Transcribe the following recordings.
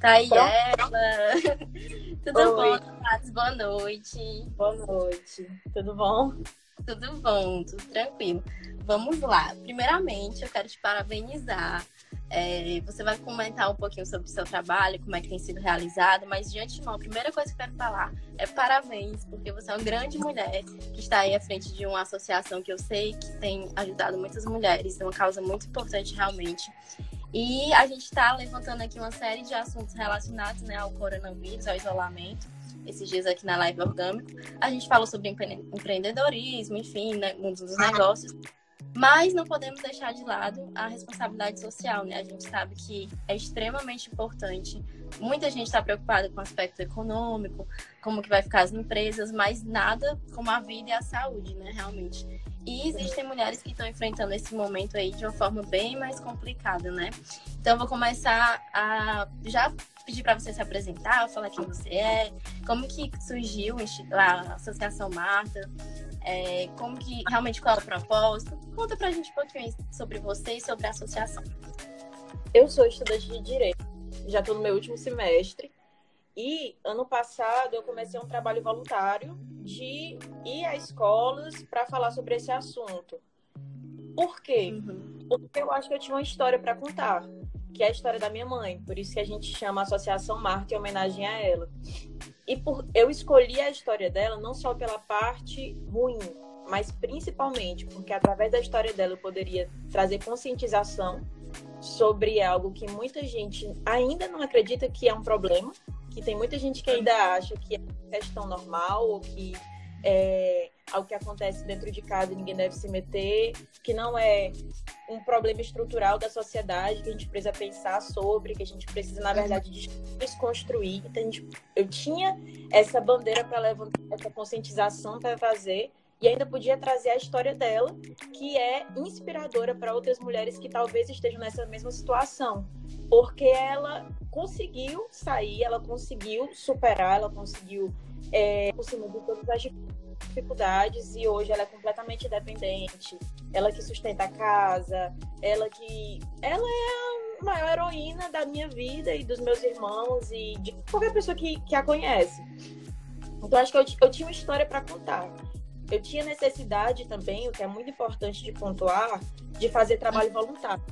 Tá aí ela. Tudo Oi. bom, Nath? Boa noite. Boa noite. Tudo bom? Tudo bom, tudo tranquilo. Vamos lá. Primeiramente, eu quero te parabenizar. É, você vai comentar um pouquinho sobre o seu trabalho, como é que tem sido realizado, mas de antemão, a primeira coisa que eu quero falar é parabéns, porque você é uma grande mulher que está aí à frente de uma associação que eu sei que tem ajudado muitas mulheres, é uma causa muito importante realmente. E a gente está levantando aqui uma série de assuntos relacionados né, ao coronavírus, ao isolamento. Esses dias aqui na Live Orgânico, a gente falou sobre empreendedorismo, enfim, né, mundo dos negócios. Mas não podemos deixar de lado a responsabilidade social, né? A gente sabe que é extremamente importante. Muita gente está preocupada com o aspecto econômico, como que vai ficar as empresas, mas nada como a vida e a saúde, né? Realmente. E existem mulheres que estão enfrentando esse momento aí de uma forma bem mais complicada, né? Então, vou começar a já pedir para você se apresentar, falar quem você é, como que surgiu a Associação Marta, é, como que realmente qual é o propósito. Conta para a gente um pouquinho sobre você e sobre a associação. Eu sou estudante de Direito, já estou no meu último semestre. E ano passado eu comecei um trabalho voluntário de ir a escolas para falar sobre esse assunto. Por quê? Uhum. Porque eu acho que eu tinha uma história para contar, que é a história da minha mãe. Por isso que a gente chama a Associação Marte em homenagem a ela. E por eu escolhi a história dela não só pela parte ruim, mas principalmente porque através da história dela eu poderia trazer conscientização sobre algo que muita gente ainda não acredita que é um problema, que tem muita gente que ainda acha que é questão normal ou que é algo que acontece dentro de casa ninguém deve se meter, que não é um problema estrutural da sociedade que a gente precisa pensar sobre, que a gente precisa, na verdade, desconstruir. Então, gente, eu tinha essa bandeira para levantar, essa conscientização para fazer, e ainda podia trazer a história dela, que é inspiradora para outras mulheres que talvez estejam nessa mesma situação, porque ela conseguiu sair, ela conseguiu superar, ela conseguiu é, por cima de todas as dificuldades e hoje ela é completamente independente. Ela que sustenta a casa, ela que ela é a maior heroína da minha vida e dos meus irmãos e de qualquer pessoa que, que a conhece. Então acho que eu, eu tinha uma história para contar eu tinha necessidade também, o que é muito importante de pontuar, de fazer trabalho voluntário.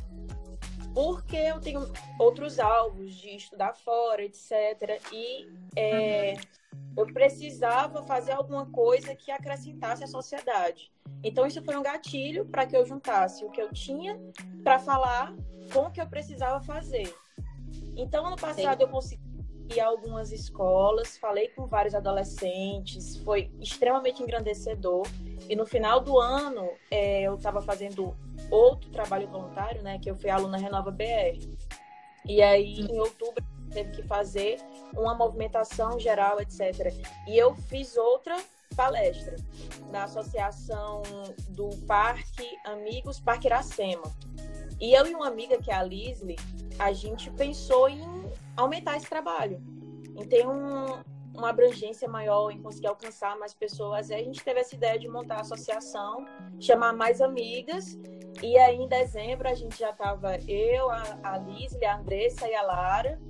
Porque eu tenho outros alvos de estudar fora, etc. E é, eu precisava fazer alguma coisa que acrescentasse à sociedade. Então, isso foi um gatilho para que eu juntasse o que eu tinha para falar com o que eu precisava fazer. Então, ano passado, Sim. eu consegui a algumas escolas, falei com vários adolescentes, foi extremamente engrandecedor. E no final do ano, é, eu estava fazendo outro trabalho voluntário, né? Que eu fui aluna Renova BR. E aí, em outubro, teve que fazer uma movimentação geral, etc. E eu fiz outra palestra na associação do Parque Amigos Parque Iracema. E eu e uma amiga, que é a Lisle, a gente pensou em aumentar esse trabalho, em ter um, uma abrangência maior, em conseguir alcançar mais pessoas. Aí a gente teve essa ideia de montar a associação, chamar mais amigas. E aí, em dezembro, a gente já estava eu, a, a Lisle, a Andressa e a Lara.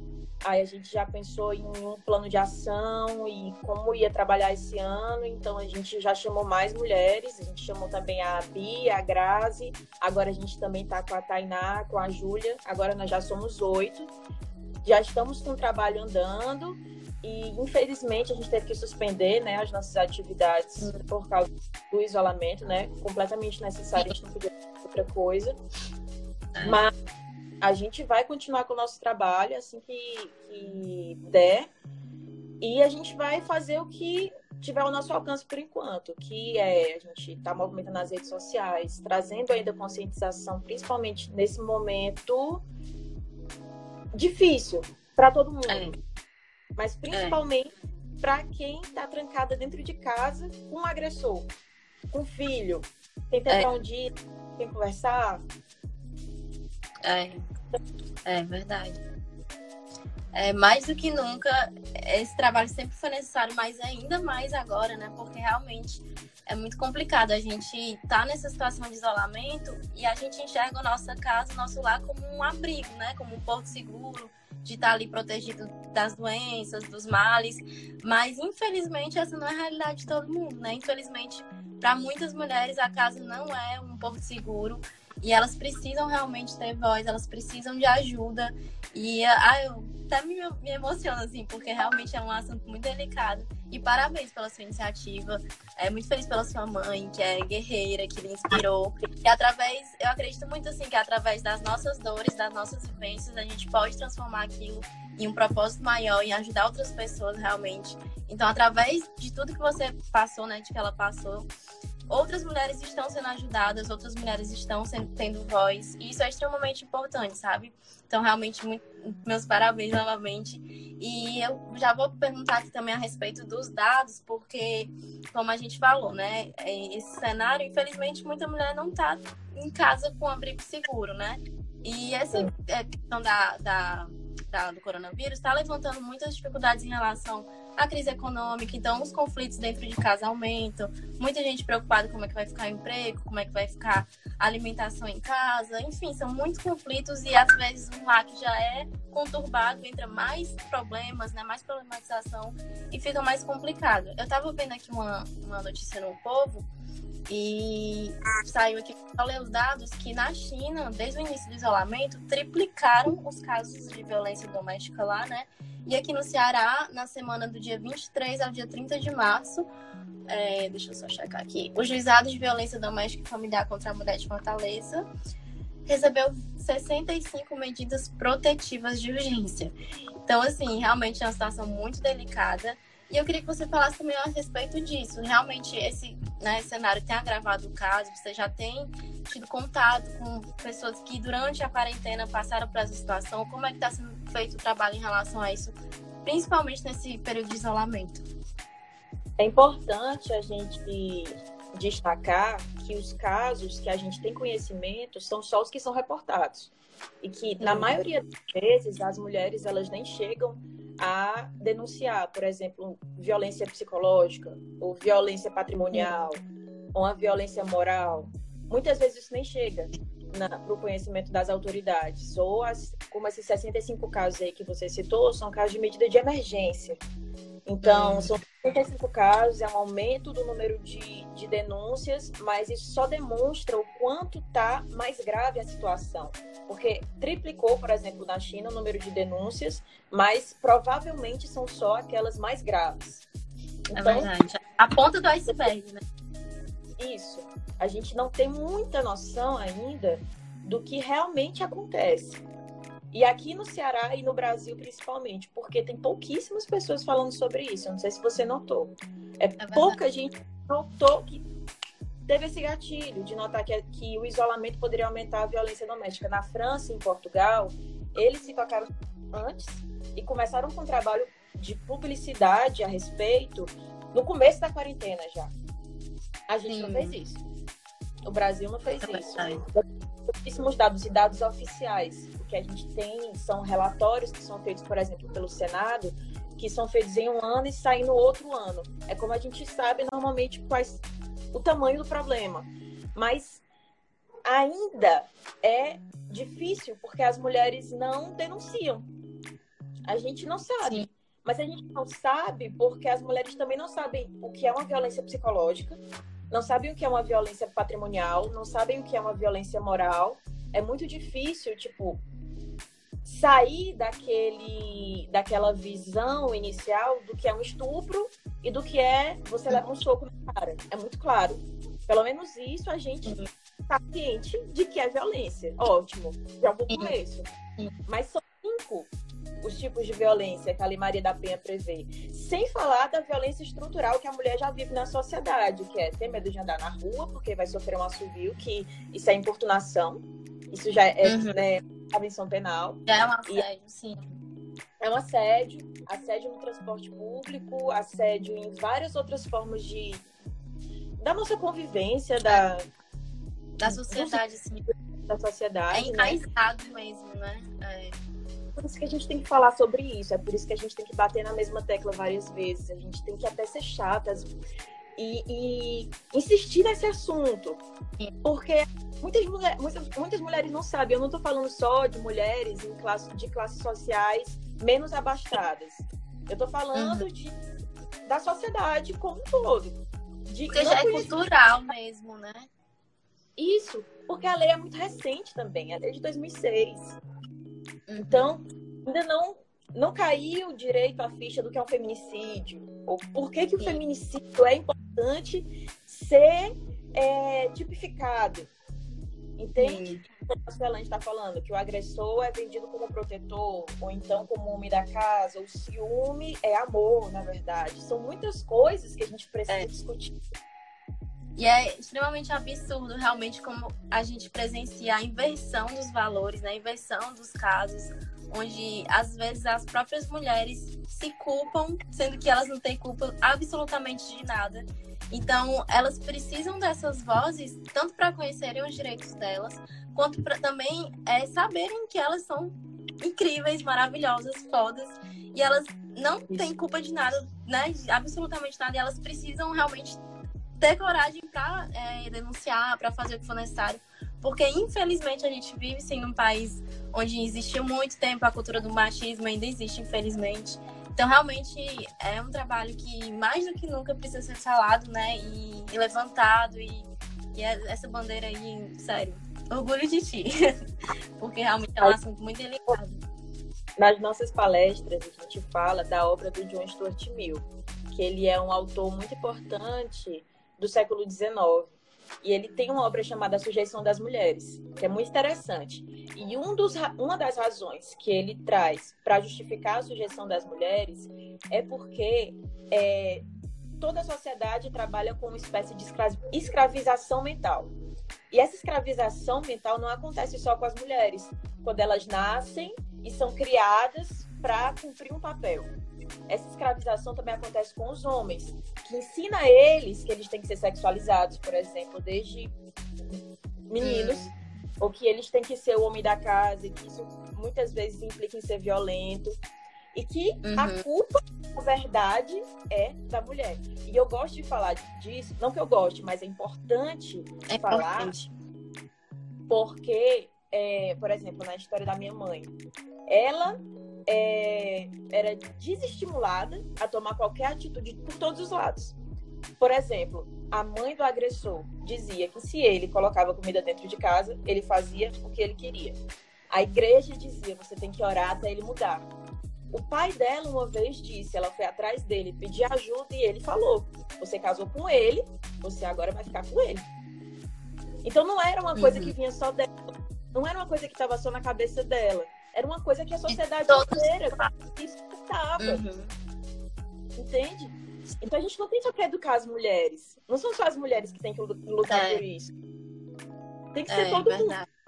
Aí a gente já pensou em um plano de ação e como ia trabalhar esse ano. Então a gente já chamou mais mulheres. A gente chamou também a Bia, a Grazi. Agora a gente também está com a Tainá, com a Júlia. Agora nós já somos oito já estamos com o trabalho andando e infelizmente a gente teve que suspender né, as nossas atividades por causa do isolamento, né? Completamente necessário, a gente não podia fazer outra coisa. Mas a gente vai continuar com o nosso trabalho assim que, que der. E a gente vai fazer o que tiver ao nosso alcance por enquanto, que é a gente está movimentando nas redes sociais, trazendo ainda conscientização, principalmente nesse momento difícil para todo mundo. É. Mas principalmente é. para quem está trancada dentro de casa com um agressor, com um filho, tem ter é. onde ir, tem conversar. É. É verdade. é, mais do que nunca, esse trabalho sempre foi necessário, mas ainda mais agora, né? Porque realmente é muito complicado. A gente tá nessa situação de isolamento e a gente enxerga a nossa casa, o nosso lar como um abrigo, né? Como um porto seguro, de estar tá ali protegido das doenças, dos males. Mas, infelizmente, essa não é a realidade de todo mundo, né? Infelizmente, para muitas mulheres, a casa não é um porto seguro. E elas precisam realmente ter voz, elas precisam de ajuda. E ah, eu até me, me emociono, assim, porque realmente é um assunto muito delicado. E parabéns pela sua iniciativa. É muito feliz pela sua mãe, que é guerreira, que lhe inspirou. E através, eu acredito muito assim que através das nossas dores, das nossas vivências, a gente pode transformar aquilo em um propósito maior, em ajudar outras pessoas realmente. Então, através de tudo que você passou, né, de que ela passou, outras mulheres estão sendo ajudadas, outras mulheres estão sendo, tendo voz, e isso é extremamente importante, sabe? Então, realmente, muito, meus parabéns novamente. E eu já vou perguntar aqui também a respeito dos dados, porque, como a gente falou, né, é, esse cenário, infelizmente, muita mulher não está em casa com abrigo seguro, né? E essa é, questão da, da, da do coronavírus está levantando muitas dificuldades em relação a crise econômica, então os conflitos dentro de casa aumentam, muita gente preocupada como é que vai ficar o emprego, como é que vai ficar a alimentação em casa, enfim, são muitos conflitos e às vezes um lar que já é conturbado entra mais problemas, né, mais problematização e fica mais complicado. Eu estava vendo aqui uma, uma notícia no Povo e saiu aqui, para ler os dados, que na China, desde o início do isolamento, triplicaram os casos de violência doméstica lá, né? E aqui no Ceará, na semana do dia 23 ao dia 30 de março, é, deixa eu só checar aqui, o juizado de violência doméstica e familiar contra a mulher de Fortaleza recebeu 65 medidas protetivas de urgência. Então, assim, realmente é uma situação muito delicada. E eu queria que você falasse também a respeito disso. Realmente, esse né, cenário tem agravado o caso? Você já tem tido contato com pessoas que durante a quarentena passaram por essa situação? Como é que está sendo feito o trabalho em relação a isso, principalmente nesse período de isolamento? É importante a gente destacar que os casos que a gente tem conhecimento são só os que são reportados. E que, na maioria das vezes, as mulheres elas nem chegam a denunciar, por exemplo, violência psicológica, ou violência patrimonial, ou a violência moral. Muitas vezes isso nem chega para o conhecimento das autoridades. Ou, as, como esses 65 casos aí que você citou, são casos de medida de emergência. Então, são 35 casos, é um aumento do número de, de denúncias, mas isso só demonstra o quanto está mais grave a situação. Porque triplicou, por exemplo, na China o número de denúncias, mas provavelmente são só aquelas mais graves. É então, é verdade. A ponta do iceberg, né? Isso. A gente não tem muita noção ainda do que realmente acontece. E aqui no Ceará e no Brasil principalmente, porque tem pouquíssimas pessoas falando sobre isso. Eu não sei se você notou. É, é pouca gente notou que teve esse gatilho de notar que, que o isolamento poderia aumentar a violência doméstica. Na França e em Portugal, eles se tocaram antes e começaram com um trabalho de publicidade a respeito no começo da quarentena já. A gente Sim. não fez isso. O Brasil não fez é isso. Pouquíssimos dados e dados oficiais que a gente tem são relatórios que são feitos, por exemplo, pelo Senado, que são feitos em um ano e saem no outro ano. É como a gente sabe normalmente quais o tamanho do problema. Mas ainda é difícil porque as mulheres não denunciam. A gente não sabe. Sim. Mas a gente não sabe porque as mulheres também não sabem o que é uma violência psicológica, não sabem o que é uma violência patrimonial, não sabem o que é uma violência moral. É muito difícil, tipo, sair daquele, daquela visão inicial do que é um estupro e do que é você levar um soco na cara. É muito claro. Pelo menos isso a gente está ciente de que é violência. Ótimo, já vou começo. Mas são cinco os tipos de violência que a Lei Maria da Penha prevê. Sem falar da violência estrutural que a mulher já vive na sociedade, que é ter medo de andar na rua, porque vai sofrer um assovio, que isso é importunação. Isso já é uhum. né, convenção penal. É um assédio, e... sim. É um assédio, assédio no transporte público, assédio em várias outras formas de da nossa convivência, da da sociedade, sim. Da sociedade. É enraizado né? mesmo, né? É. por isso que a gente tem que falar sobre isso, é por isso que a gente tem que bater na mesma tecla várias vezes, a gente tem que até ser chatas e, e insistir nesse assunto. Porque muitas, mulher, muitas, muitas mulheres não sabem, eu não estou falando só de mulheres em classe, de classes sociais menos abastadas. Eu estou falando uhum. de, da sociedade como um todo. De Porque já é cultural mesmo, né? Isso, porque a lei é muito recente também, a lei de 2006. Uhum. Então, ainda não não caiu direito a ficha do que é um feminicídio, ou por que, que o feminicídio é importante ser é, tipificado. Entende? Como a Suelane está falando, que o agressor é vendido como protetor, ou então como homem da casa, o ciúme é amor, na verdade. São muitas coisas que a gente precisa é. discutir. E é extremamente absurdo realmente como a gente presencia a inversão dos valores, né? a inversão dos casos, onde às vezes as próprias mulheres se culpam, sendo que elas não têm culpa absolutamente de nada. Então, elas precisam dessas vozes, tanto para conhecerem os direitos delas, quanto para também é, saberem que elas são incríveis, maravilhosas, fodas, e elas não têm culpa de nada, né? Absolutamente nada, e elas precisam realmente ter coragem para é, denunciar, para fazer o que for necessário, porque infelizmente a gente vive sim num país onde existiu muito tempo a cultura do machismo, ainda existe, infelizmente. Então, realmente, é um trabalho que mais do que nunca precisa ser falado, né? E, e levantado. E, e, é essa bandeira aí, sério, orgulho de ti. Porque realmente é um assunto muito delicado. Nas nossas palestras, a gente fala da obra do John Stuart Mill, que ele é um autor muito importante do século XIX. E ele tem uma obra chamada A Sujeição das Mulheres, que é muito interessante. E um dos, uma das razões que ele traz para justificar a sujeição das mulheres é porque é, toda a sociedade trabalha com uma espécie de escravização mental. E essa escravização mental não acontece só com as mulheres, quando elas nascem e são criadas para cumprir um papel essa escravização também acontece com os homens, que ensina a eles que eles têm que ser sexualizados, por exemplo, desde meninos, hum. ou que eles têm que ser o homem da casa, e que isso muitas vezes implica em ser violento, e que uhum. a culpa, na verdade, é da mulher. E eu gosto de falar disso, não que eu goste, mas é importante é falar, importante. porque, é, por exemplo, na história da minha mãe, ela é, era desestimulada a tomar qualquer atitude por todos os lados. Por exemplo, a mãe do agressor dizia que se ele colocava comida dentro de casa, ele fazia o que ele queria. A igreja dizia: você tem que orar até ele mudar. O pai dela uma vez disse, ela foi atrás dele, pedir ajuda e ele falou: você casou com ele, você agora vai ficar com ele. Então não era uma coisa uhum. que vinha só dela, não era uma coisa que estava só na cabeça dela. Era uma coisa que a sociedade inteira escutava. Uhum. Entende? Então a gente não tem só que educar as mulheres. Não são só as mulheres que têm que lutar é. por isso. Tem que ser é, todo verdade. mundo.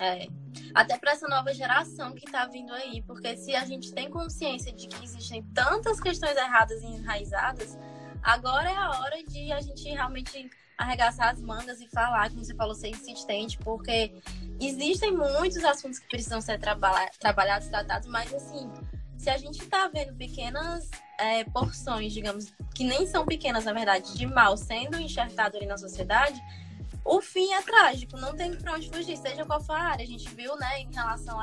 É. Até para essa nova geração que está vindo aí, porque se a gente tem consciência de que existem tantas questões erradas e enraizadas, agora é a hora de a gente realmente arregaçar as mangas e falar, como você falou, ser insistente, porque existem muitos assuntos que precisam ser traba trabalhados, tratados, mas assim, se a gente está vendo pequenas é, porções, digamos, que nem são pequenas, na verdade, de mal sendo enxertado ali na sociedade, o fim é trágico, não tem pra onde fugir, seja qual for a área. A gente viu, né, em relação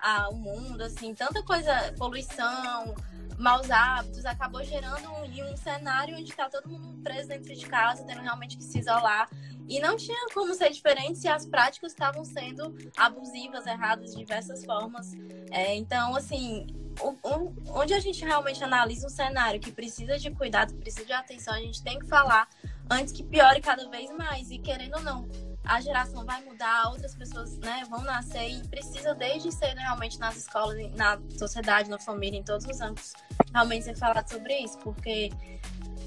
ao mundo, assim, tanta coisa, poluição, maus hábitos, acabou gerando um, um cenário onde está todo mundo preso dentro de casa, tendo realmente que se isolar. E não tinha como ser diferente se as práticas estavam sendo abusivas, erradas de diversas formas. É, então, assim, o, o, onde a gente realmente analisa um cenário que precisa de cuidado, precisa de atenção, a gente tem que falar antes que piore cada vez mais. E querendo ou não, a geração vai mudar, outras pessoas né, vão nascer e precisa desde cedo realmente nas escolas, na sociedade, na família, em todos os âmbitos, realmente ser falado sobre isso, porque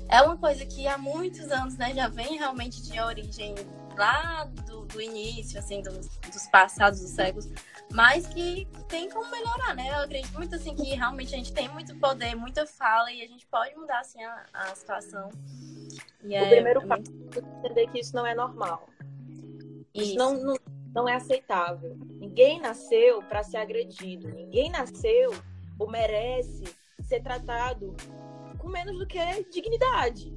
é uma coisa que há muitos anos né, já vem realmente de origem lá do, do início, assim, dos, dos passados dos séculos, mas que tem como melhorar, né? Eu acredito muito assim que realmente a gente tem muito poder, muita fala e a gente pode mudar assim a, a situação. E o é, primeiro é passo é entender que isso não é normal. Isso. Não, não, não é aceitável. Ninguém nasceu para ser agredido. Ninguém nasceu ou merece ser tratado com menos do que dignidade.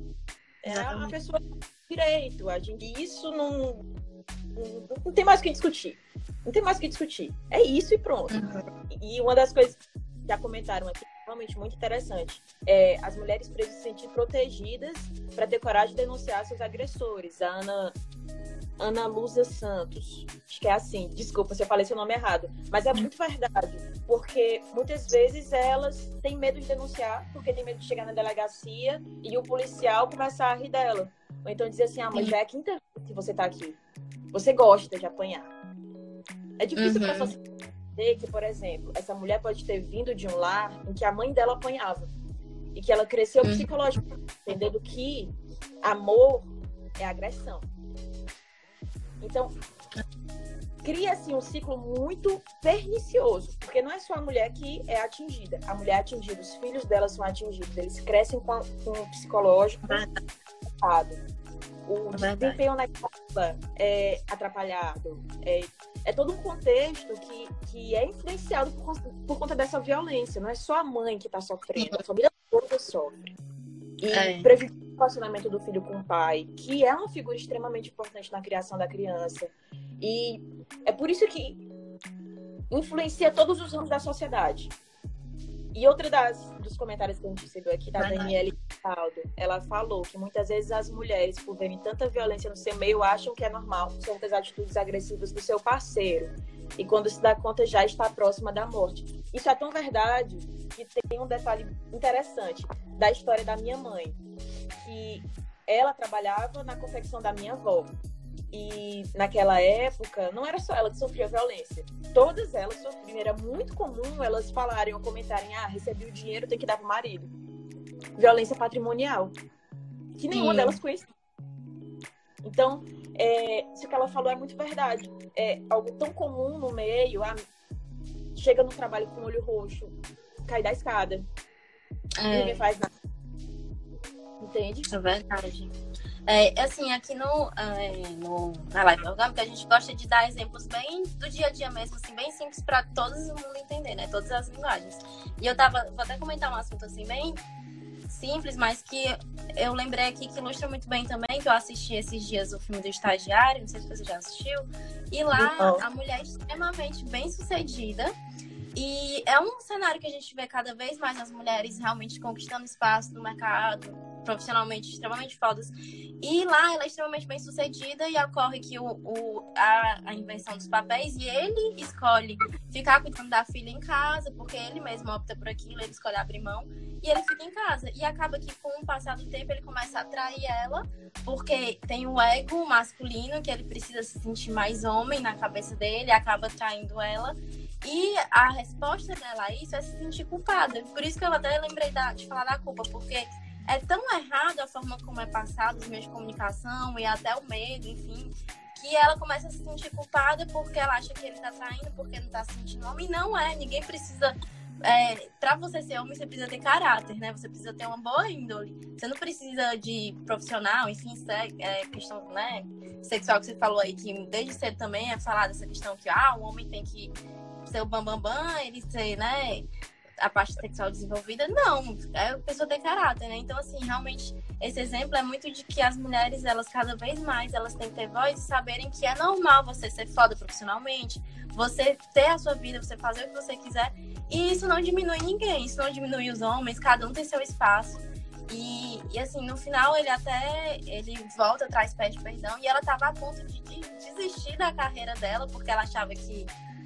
É uma pessoa com direito. A gente, isso não, não, não tem mais o que discutir. Não tem mais o que discutir. É isso e pronto. Uhum. E uma das coisas que já comentaram aqui, realmente muito interessante, é as mulheres precisam se sentir protegidas para ter coragem de denunciar seus agressores. A Ana Ana Luza Santos. Acho que é assim. Desculpa se eu falei seu nome errado. Mas é muito verdade. Porque muitas vezes elas têm medo de denunciar, porque tem medo de chegar na delegacia e o policial começar a rir dela. Ou então dizer assim: ah, mas já é a quinta vez que você tá aqui. Você gosta de apanhar. É difícil uhum. para você entender que, por exemplo, essa mulher pode ter vindo de um lar em que a mãe dela apanhava. E que ela cresceu uhum. psicologicamente, entendendo que amor é agressão. Então, cria-se um ciclo muito pernicioso, porque não é só a mulher que é atingida. A mulher é atingida, os filhos dela são atingidos, eles crescem com, com um psicológico atrapalhado. O é desempenho na escola é atrapalhado. É, é todo um contexto que, que é influenciado por, por conta dessa violência. Não é só a mãe que está sofrendo, a família toda sofre. E é. prejudica o relacionamento do filho com o pai, que é uma figura extremamente importante na criação da criança. E é por isso que influencia todos os ramos da sociedade. E outra das, dos comentários que a gente recebeu aqui da Daniele Caldo, ela falou que muitas vezes as mulheres, por verem tanta violência no seu meio, acham que é normal certas atitudes agressivas do seu parceiro. E quando se dá conta, já está próxima da morte. Isso é tão verdade que tem um detalhe interessante da história da minha mãe, que ela trabalhava na confecção da minha avó. E naquela época, não era só ela que sofria violência. Todas elas sofriam. Era muito comum elas falarem ou comentarem: ah, recebi o dinheiro, tem que dar pro marido. Violência patrimonial. Que nenhuma Sim. delas conhecia. Então, é, isso que ela falou é muito verdade. É algo tão comum no meio. Ah, chega no trabalho com o olho roxo, cai da escada. É. Ninguém faz nada. Entende? É verdade. É, assim, aqui no, é, no, na live orgânica, a gente gosta de dar exemplos bem do dia a dia mesmo, assim, bem simples para todo mundo entender, né? Todas as linguagens. E eu tava, vou até comentar um assunto assim, bem simples, mas que eu lembrei aqui que ilustra muito bem também, que eu assisti esses dias o filme do Estagiário, não sei se você já assistiu, e lá a mulher é extremamente bem sucedida, e é um cenário que a gente vê cada vez mais as mulheres realmente conquistando espaço no mercado, profissionalmente extremamente fodas. E lá ela é extremamente bem sucedida e ocorre que o, o, a, a invenção dos papéis e ele escolhe ficar cuidando da filha em casa, porque ele mesmo opta por aquilo, ele escolhe abrir mão e ele fica em casa. E acaba que com o passar do tempo ele começa a atrair ela, porque tem o ego masculino, que ele precisa se sentir mais homem na cabeça dele, acaba traindo ela. E a resposta dela a isso é se sentir culpada. Por isso que eu até lembrei da, de falar da culpa, porque é tão errado a forma como é passado os meios de comunicação e até o medo, enfim, que ela começa a se sentir culpada porque ela acha que ele tá traindo, porque não tá se sentindo homem. Não é, ninguém precisa. É, para você ser homem, você precisa ter caráter, né? Você precisa ter uma boa índole. Você não precisa de profissional, enfim, é, questão né, sexual que você falou aí, que desde cedo também é falado essa questão que ah, o homem tem que ser o bambambam, bam, bam, ele ser, né, a parte sexual desenvolvida. Não, é pessoa ter caráter, né? Então, assim, realmente, esse exemplo é muito de que as mulheres, elas cada vez mais, elas têm que ter voz e saberem que é normal você ser foda profissionalmente, você ter a sua vida, você fazer o que você quiser. E isso não diminui ninguém, isso não diminui os homens, cada um tem seu espaço. E, e assim, no final ele até ele volta, traz pede perdão e ela tava a ponto de, de desistir da carreira dela porque ela achava que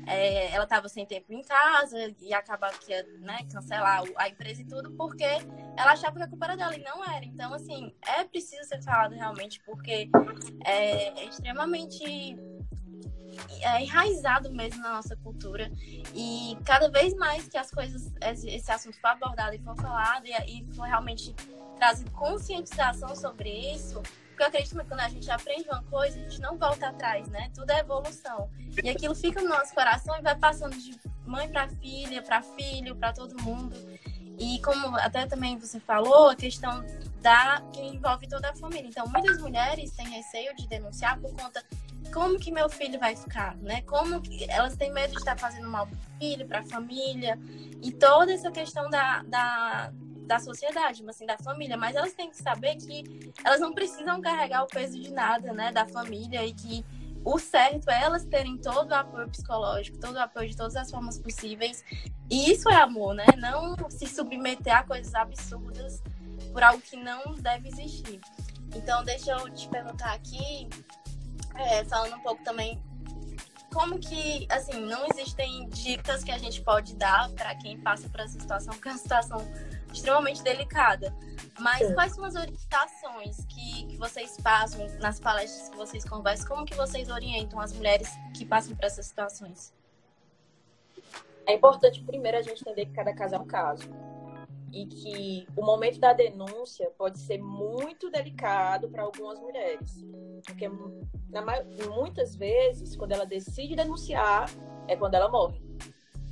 é, ela estava sem tempo em casa e acabava que ia né, cancelar a empresa e tudo, porque ela achava que a culpa era dela e não era. Então, assim, é preciso ser falado realmente, porque é, é extremamente é enraizado mesmo na nossa cultura e cada vez mais que as coisas esse assunto for abordado e for falado e, e realmente trazido conscientização sobre isso porque eu acredito que quando a gente aprende uma coisa, a gente não volta atrás, né? Tudo é evolução. E aquilo fica no nosso coração e vai passando de mãe para filha, para filho, para todo mundo. E como até também você falou, a questão da que envolve toda a família. Então, muitas mulheres têm receio de denunciar por conta como que meu filho vai ficar, né? Como que elas têm medo de estar fazendo mal para o filho, para a família e toda essa questão da, da, da sociedade, assim, da família. Mas elas têm que saber que elas não precisam carregar o peso de nada, né? Da família e que o certo é elas terem todo o apoio psicológico, todo o apoio de todas as formas possíveis. E isso é amor, né? Não se submeter a coisas absurdas por algo que não deve existir. Então, deixa eu te perguntar aqui, é, falando um pouco também, como que, assim, não existem dicas que a gente pode dar para quem passa por essa situação, porque é uma situação extremamente delicada. Mas Sim. quais são as orientações que, que vocês passam nas palestras que vocês conversam? Como que vocês orientam as mulheres que passam por essas situações? É importante, primeiro, a gente entender que cada caso é um caso. E que o momento da denúncia pode ser muito delicado para algumas mulheres. Porque muitas vezes, quando ela decide denunciar, é quando ela morre.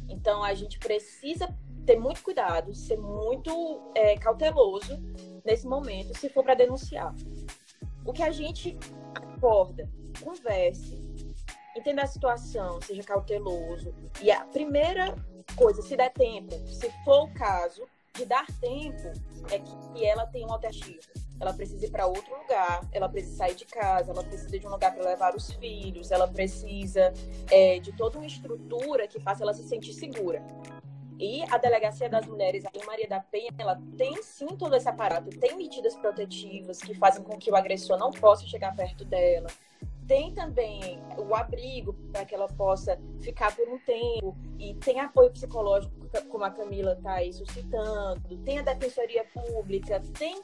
Então, a gente precisa ter muito cuidado, ser muito é, cauteloso nesse momento, se for para denunciar. O que a gente acorda, converse, entenda a situação, seja cauteloso. E a primeira coisa, se der tempo, se for o caso, de dar tempo, é que ela tenha uma alternativa. Ela precisa ir para outro lugar, ela precisa sair de casa, ela precisa de um lugar para levar os filhos, ela precisa é, de toda uma estrutura que faça ela se sentir segura. E a Delegacia das Mulheres, a Maria da Penha, ela tem sim todo esse aparato, tem medidas protetivas que fazem com que o agressor não possa chegar perto dela. Tem também o abrigo para que ela possa ficar por um tempo. E tem apoio psicológico, como a Camila está aí suscitando, tem a defensoria pública, tem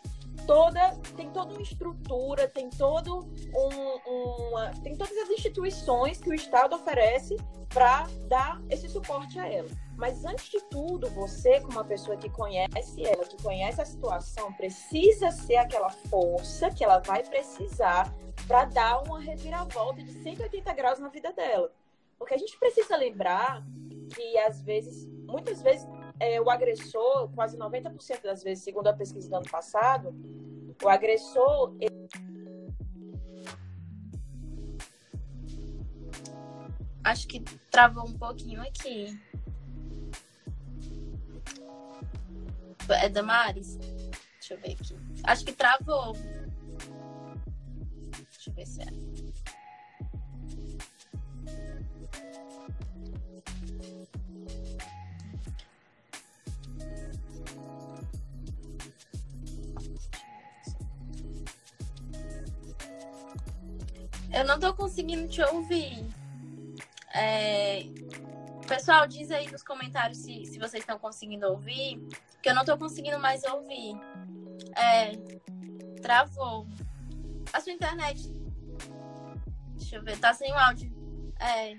toda tem toda uma estrutura, tem todo um, uma, tem todas as instituições que o Estado oferece para dar esse suporte a ela. Mas antes de tudo, você, como uma pessoa que conhece ela, que conhece a situação, precisa ser aquela força que ela vai precisar para dar uma reviravolta de 180 graus na vida dela. Porque a gente precisa lembrar que às vezes, muitas vezes é, o agressor, quase 90% das vezes, segundo a pesquisa do ano passado, o agressor. Ele... Acho que travou um pouquinho aqui. É Damares? Deixa eu ver aqui. Acho que travou. Deixa eu ver se é. Eu não tô conseguindo te ouvir. É... Pessoal, diz aí nos comentários se, se vocês estão conseguindo ouvir, que eu não tô conseguindo mais ouvir. É... Travou. A sua internet. Deixa eu ver, tá sem o áudio. É.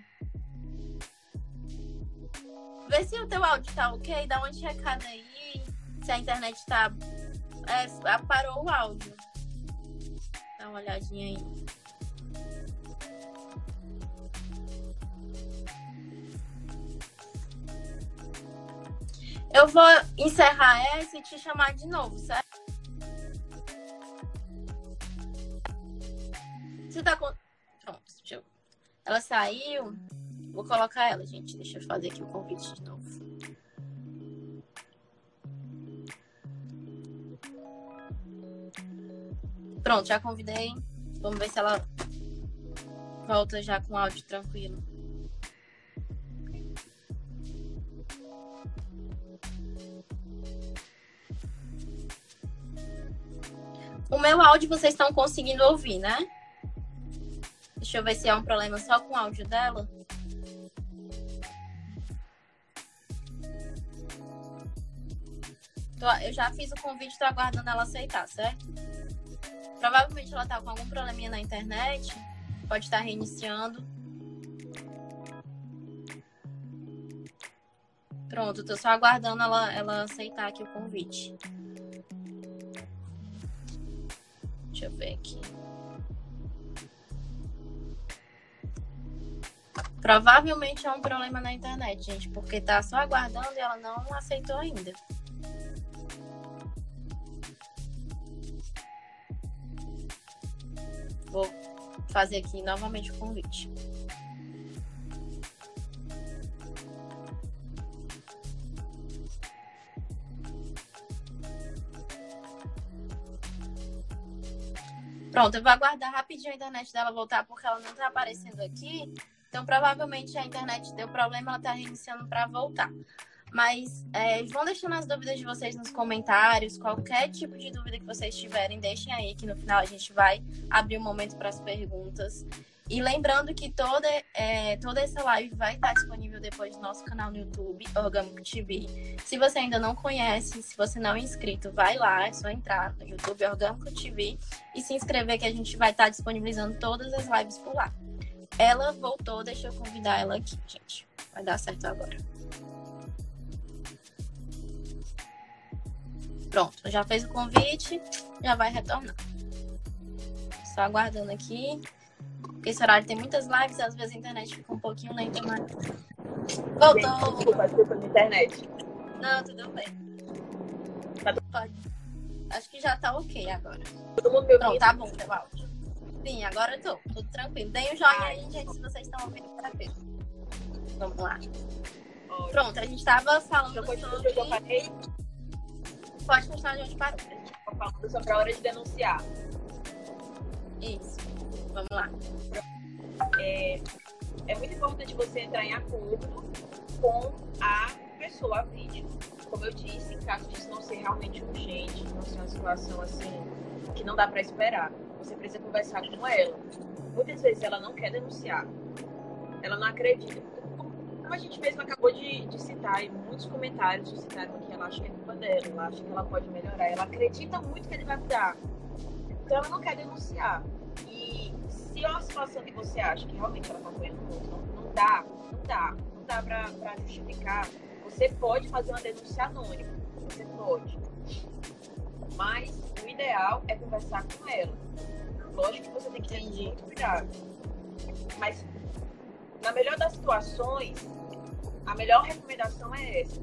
Vê se o teu áudio tá ok, dá uma checada aí. Se a internet tá. É, parou o áudio. Dá uma olhadinha aí. Eu vou encerrar essa e te chamar de novo, certo? Você tá com. Pronto, deixa eu. Ela saiu. Vou colocar ela, gente. Deixa eu fazer aqui o convite de novo. Pronto, já convidei. Vamos ver se ela volta já com áudio tranquilo. O meu áudio vocês estão conseguindo ouvir, né? Deixa eu ver se é um problema só com o áudio dela. Eu já fiz o convite, tô aguardando ela aceitar, certo? Provavelmente ela tá com algum probleminha na internet. Pode estar reiniciando. Pronto, tô só aguardando ela, ela aceitar aqui o convite. Deixa eu ver aqui. Provavelmente é um problema na internet, gente, porque tá só aguardando e ela não aceitou ainda. Vou fazer aqui novamente o convite. Pronto, eu vou aguardar rapidinho a internet dela voltar porque ela não está aparecendo aqui. Então, provavelmente a internet deu problema, ela está reiniciando para voltar. Mas é, vão deixando as dúvidas de vocês nos comentários. Qualquer tipo de dúvida que vocês tiverem, deixem aí que no final a gente vai abrir um momento para as perguntas. E lembrando que toda, é, toda essa live vai estar disponível depois no nosso canal no YouTube, Orgânico TV. Se você ainda não conhece, se você não é inscrito, vai lá, é só entrar no YouTube Orgânico TV e se inscrever que a gente vai estar disponibilizando todas as lives por lá. Ela voltou, deixa eu convidar ela aqui, gente. Vai dar certo agora. Pronto, já fez o convite, já vai retornar. Só aguardando aqui. Porque esse horário tem muitas lives às vezes a internet fica um pouquinho lenta, mas. Voltou! Desculpa, desculpa na internet. Não, tudo bem. Tá Pode. Acho que já tá ok agora. Todo mundo me ouvindo? tá bom, teu áudio. Sim, agora eu tô. Tudo tranquilo. Deem um joinha aí, gente, se vocês estão ouvindo tranquilo. Vamos lá. Pronto, a gente tava falando continuo sobre. eu parei, Pode continuar de onde parou. falando sobre a hora de denunciar. Isso. Vamos lá. é, é muito importante você entrar em acordo com a pessoa, vítima. Como eu disse, em caso disso não ser realmente urgente, não ser uma situação assim que não dá para esperar, você precisa conversar com ela. Muitas vezes ela não quer denunciar, ela não acredita. Como a gente mesmo acabou de, de citar, e muitos comentários citaram que ela acha que é culpa dela, ela acha que ela pode melhorar, ela acredita muito que ele vai mudar. Então ela não quer denunciar. E se é uma situação que você acha que realmente ela está apoiando não, não dá, não dá, não dá pra, pra justificar, você pode fazer uma denúncia anônima. Você pode. Mas o ideal é conversar com ela. Lógico que você tem que ter Entendi. muito cuidado. Mas na melhor das situações, a melhor recomendação é essa.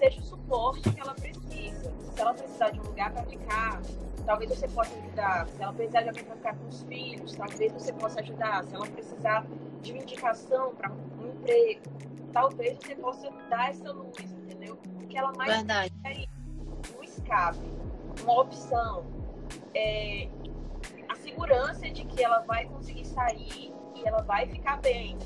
Seja o suporte que ela precisa. Se ela precisar de um lugar para ficar, talvez você possa ajudar. Se ela precisar de alguém para ficar com os filhos, talvez você possa ajudar. Se ela precisar de uma indicação para um emprego, talvez você possa dar essa luz, entendeu? O que ela mais Verdade. quer é um escape, uma opção. É, a segurança de que ela vai conseguir sair e ela vai ficar bem,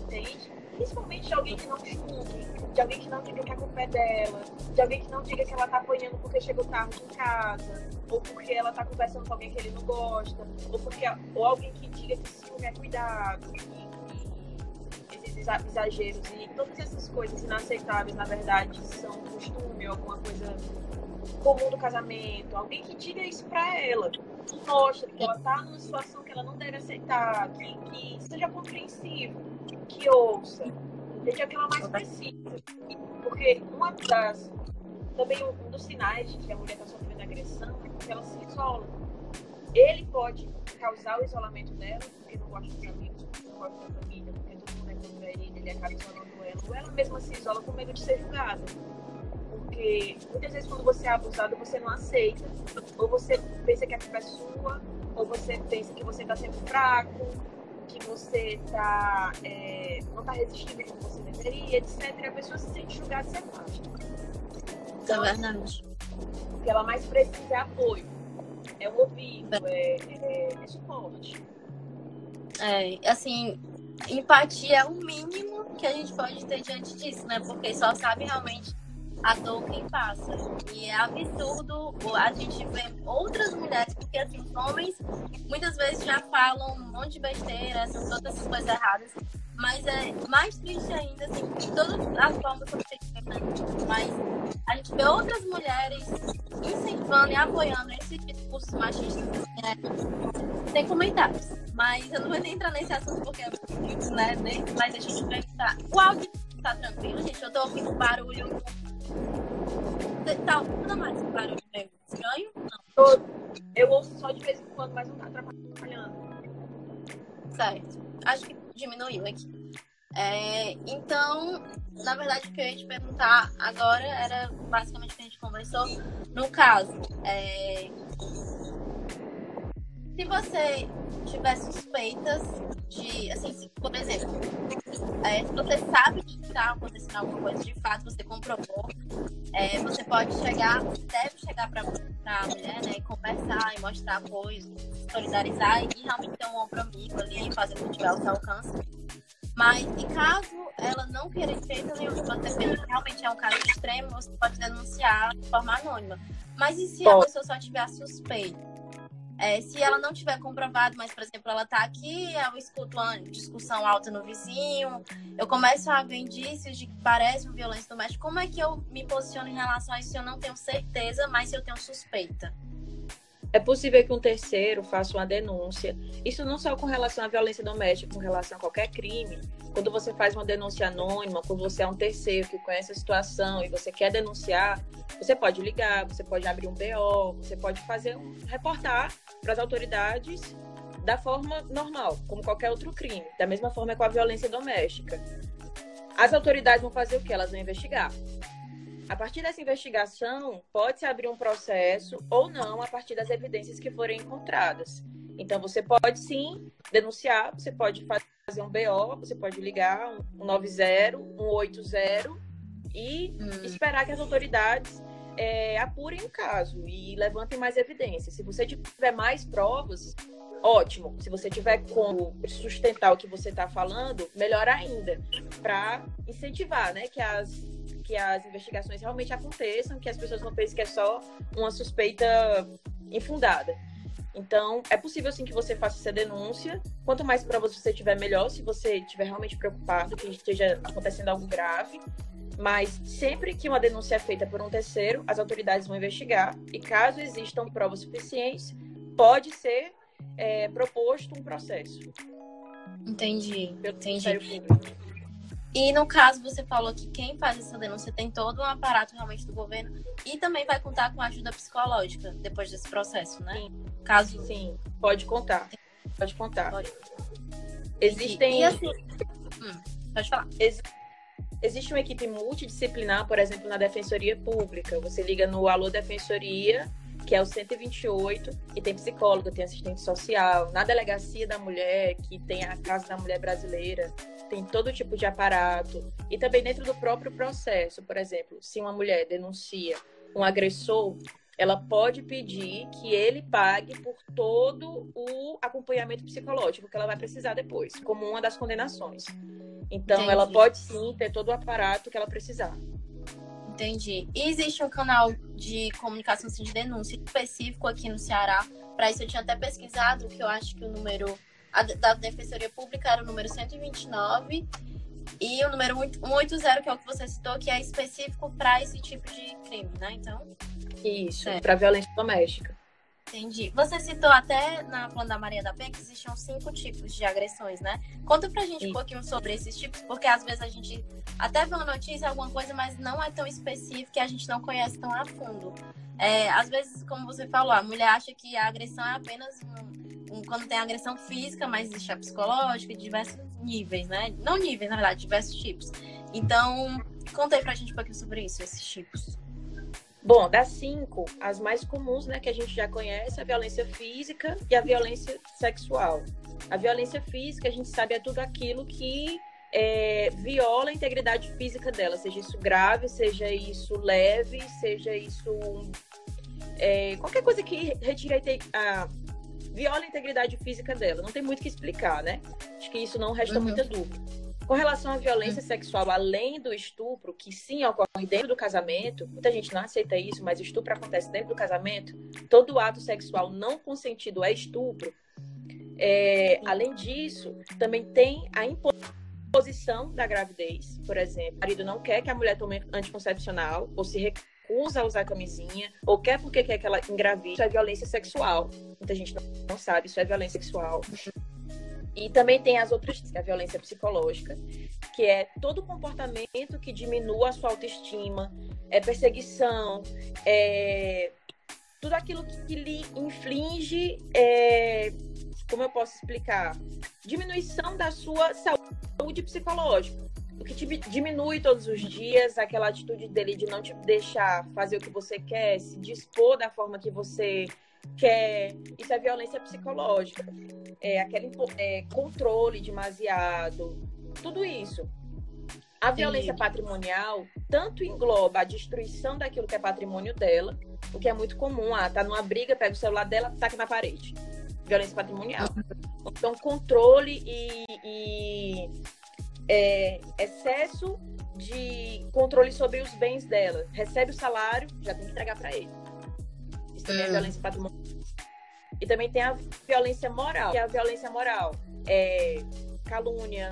entende? Principalmente de alguém que não julgue, de alguém que não diga que a culpa é dela, de alguém que não diga que ela tá apanhando porque chegou tarde em casa, ou porque ela tá conversando com alguém que ele não gosta, ou, porque, ou alguém que diga que ciúme é cuidado, e, e esses exa- exageros e todas essas coisas inaceitáveis, na verdade, são costume, alguma coisa comum do casamento. Alguém que diga isso pra ela, que mostre que ela tá numa situação que ela não deve aceitar, que, que seja compreensivo, que ouça? É o que ela mais precisa. Porque uma das. Também um dos sinais de que a mulher está sofrendo agressão é porque ela se isola. Ele pode causar o isolamento dela, porque não gosta dos amigos, porque não gosta da família, porque todo mundo é contra ele, ele acaba isolando ela. Ou ela mesma se isola com medo de ser julgada. Porque muitas vezes quando você é abusado, você não aceita. Ou você pensa que a culpa é sua, ou você pensa que você está sendo fraco, que você tá, é, não está resistindo como você deveria, etc. E a pessoa se sente julgada e se afasta. Isso é verdade. O que ela mais precisa é apoio. É um ouvido, é, é, é suporte. É, assim, empatia é o mínimo que a gente pode ter diante disso, né? Porque só sabe realmente a dor quem passa. E é absurdo a gente ver outras mulheres, porque assim, homens muitas vezes já falam um monte de besteira, são todas essas coisas erradas. Mas é mais triste ainda, assim, de todas as formas como vocês pensam. Mas a gente vê outras mulheres incentivando e apoiando esses discursos machistas. É, sem comentários. Mas eu não vou nem entrar nesse assunto porque é muito, né? Mas a gente vai estar. O áudio tá tranquilo, gente. Eu tô ouvindo barulho. Tá ouvindo mais um barulho meio estranho? Não. Todo. Eu ouço só de vez em quando, mas não tá atrapalhando. Certo. Acho que diminuiu aqui. É, então, na verdade, o que eu ia te perguntar agora era basicamente o que a gente conversou. No caso, é, se você tiver suspeitas de, assim, se, por exemplo, é, se você sabe que está acontecendo alguma coisa de fato, você comprovou, é, você pode chegar, deve chegar para a mulher, né, e conversar e mostrar apoio, solidarizar e realmente ter um ombro amigo ali, fazer o que tiver ao seu alcance. Mas, e caso ela não queira de jeito nenhum que você veja que realmente é um caso extremo, você pode denunciar de forma anônima. Mas e se a pessoa só tiver suspeita? É, se ela não tiver comprovado, mas, por exemplo, ela está aqui, eu escuto uma discussão alta no vizinho, eu começo a ver indícios de que parece uma violência doméstica, como é que eu me posiciono em relação a isso se eu não tenho certeza, mas se eu tenho suspeita? É possível que um terceiro faça uma denúncia. Isso não só com relação à violência doméstica, com relação a qualquer crime. Quando você faz uma denúncia anônima, quando você é um terceiro que conhece a situação e você quer denunciar, você pode ligar, você pode abrir um BO, você pode fazer um, reportar para as autoridades da forma normal, como qualquer outro crime. Da mesma forma é com a violência doméstica. As autoridades vão fazer o que? Elas vão investigar. A partir dessa investigação, pode-se abrir um processo ou não a partir das evidências que forem encontradas. Então, você pode sim denunciar, você pode fazer um BO, você pode ligar um 90, um 80 e hum. esperar que as autoridades é, apurem o caso e levantem mais evidências. Se você tiver mais provas, ótimo. Se você tiver como sustentar o que você está falando, melhor ainda, para incentivar né, que as que as investigações realmente aconteçam, que as pessoas não pensem que é só uma suspeita infundada. Então, é possível sim que você faça essa denúncia. Quanto mais provas você tiver, melhor. Se você estiver realmente preocupado que esteja acontecendo algo grave. Mas sempre que uma denúncia é feita por um terceiro, as autoridades vão investigar. E caso existam provas suficientes, pode ser é, proposto um processo. Entendi. Pelo Entendi. Público. E no caso, você falou que quem faz essa denúncia tem todo um aparato realmente do governo e também vai contar com ajuda psicológica depois desse processo, né? Sim. Caso... Sim, pode contar. Pode contar. Pode. Existem. E, assim... hum, pode falar. Ex... Existe uma equipe multidisciplinar, por exemplo, na Defensoria Pública. Você liga no Alô Defensoria que é o 128, e tem psicólogo, tem assistente social. Na delegacia da mulher, que tem a Casa da Mulher Brasileira, tem todo tipo de aparato. E também dentro do próprio processo, por exemplo, se uma mulher denuncia um agressor, ela pode pedir que ele pague por todo o acompanhamento psicológico que ela vai precisar depois, como uma das condenações. Então, Entendi. ela pode sim ter todo o aparato que ela precisar. Entendi. E existe um canal de comunicação assim, de denúncia específico aqui no Ceará. Para isso eu tinha até pesquisado, que eu acho que o número da Defensoria Pública era o número 129 e o número 180, que é o que você citou, que é específico para esse tipo de crime, né? Então. Isso, é. para violência doméstica. Entendi. Você citou até na plano da Maria da Penha que existiam cinco tipos de agressões, né? Conta pra gente Sim. um pouquinho sobre esses tipos, porque às vezes a gente até vê uma notícia, alguma coisa, mas não é tão específica e a gente não conhece tão a fundo. É, às vezes, como você falou, a mulher acha que a agressão é apenas um, um, quando tem agressão física, mas existe a psicológica, de diversos níveis, né? Não níveis, na verdade, diversos tipos. Então, conta aí pra gente um pouquinho sobre isso, esses tipos. Bom, das cinco, as mais comuns, né, que a gente já conhece, a violência física e a violência sexual. A violência física, a gente sabe, é tudo aquilo que é, viola a integridade física dela, seja isso grave, seja isso leve, seja isso é, qualquer coisa que retire a, a, viola a integridade física dela. Não tem muito o que explicar, né? Acho que isso não resta uhum. muita dúvida. Com relação à violência sexual, além do estupro, que sim ocorre dentro do casamento, muita gente não aceita isso, mas estupro acontece dentro do casamento, todo ato sexual não consentido é estupro. É, além disso, também tem a imposição da gravidez, por exemplo. O marido não quer que a mulher tome anticoncepcional ou se recusa a usar camisinha, ou quer porque quer que ela engravide. Isso é violência sexual. Muita gente não sabe, isso é violência sexual. E também tem as outras, que é a violência psicológica, que é todo comportamento que diminua a sua autoestima, é perseguição, é tudo aquilo que lhe inflige, é, como eu posso explicar, diminuição da sua saúde psicológica. O que te diminui todos os dias, aquela atitude dele de não te deixar fazer o que você quer, se dispor da forma que você quer. Isso é violência psicológica. É aquele é, controle demasiado. Tudo isso. A violência Sim. patrimonial tanto engloba a destruição daquilo que é patrimônio dela, o que é muito comum. Ah, tá numa briga, pega o celular dela, taca na parede. Violência patrimonial. Então, controle e, e é, excesso de controle sobre os bens dela. Recebe o salário, já tem que entregar para ele. Também é hum. violência patrimonial. E também tem a violência moral, que é a violência moral. É calúnia,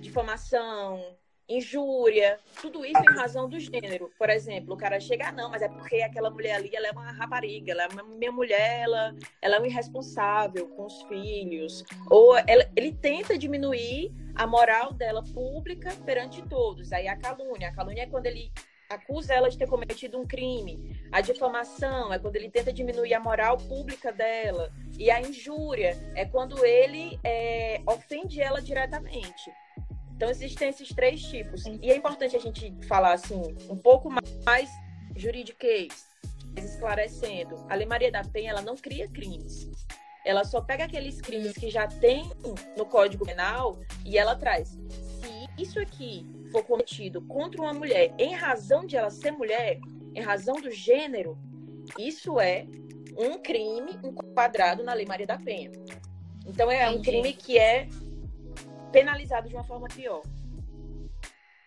difamação, injúria, tudo isso em razão do gênero. Por exemplo, o cara chega, ah, não, mas é porque aquela mulher ali, ela é uma rapariga, ela é uma, minha mulher, ela, ela é um irresponsável com os filhos. Ou ela, ele tenta diminuir a moral dela pública perante todos. Aí a calúnia, a calúnia é quando ele acusa ela de ter cometido um crime. A difamação é quando ele tenta diminuir a moral pública dela. E a injúria é quando ele é, ofende ela diretamente. Então, existem esses três tipos. E é importante a gente falar, assim, um pouco mais juridiquês, esclarecendo. A Lei Maria da Penha, ela não cria crimes. Ela só pega aqueles crimes que já tem no Código Penal e ela traz. Isso aqui for cometido contra uma mulher em razão de ela ser mulher, em razão do gênero, isso é um crime enquadrado na Lei Maria da Penha. Então, é um crime que é penalizado de uma forma pior.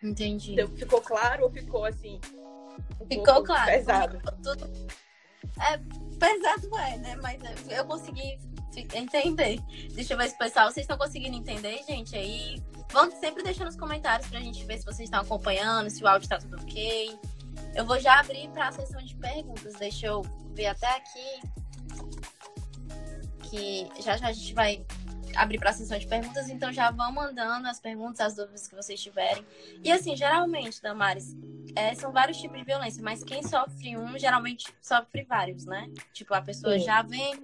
Entendi. Então, ficou claro ou ficou assim? Um ficou claro. Pesado. Tudo... É, pesado é, né? Mas eu consegui entender. Deixa eu ver se pessoal, vocês estão conseguindo entender, gente? Aí vão sempre deixando nos comentários pra gente ver se vocês estão acompanhando, se o áudio tá tudo ok. Eu vou já abrir para a sessão de perguntas. Deixa eu ver até aqui. Que já já a gente vai abrir para a sessão de perguntas, então já vão mandando as perguntas, as dúvidas que vocês tiverem. E assim, geralmente, Damares, é, são vários tipos de violência, mas quem sofre um, geralmente sofre vários, né? Tipo, a pessoa Sim. já vem.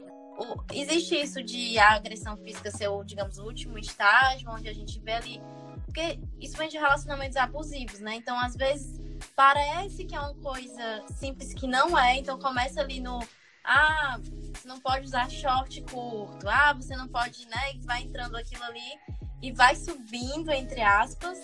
Existe isso de a agressão física ser o, digamos, o último estágio, onde a gente vê ali. Porque isso vem de relacionamentos abusivos, né? Então, às vezes, parece que é uma coisa simples que não é, então começa ali no ah, você não pode usar short curto, ah, você não pode, né? Vai entrando aquilo ali e vai subindo, entre aspas,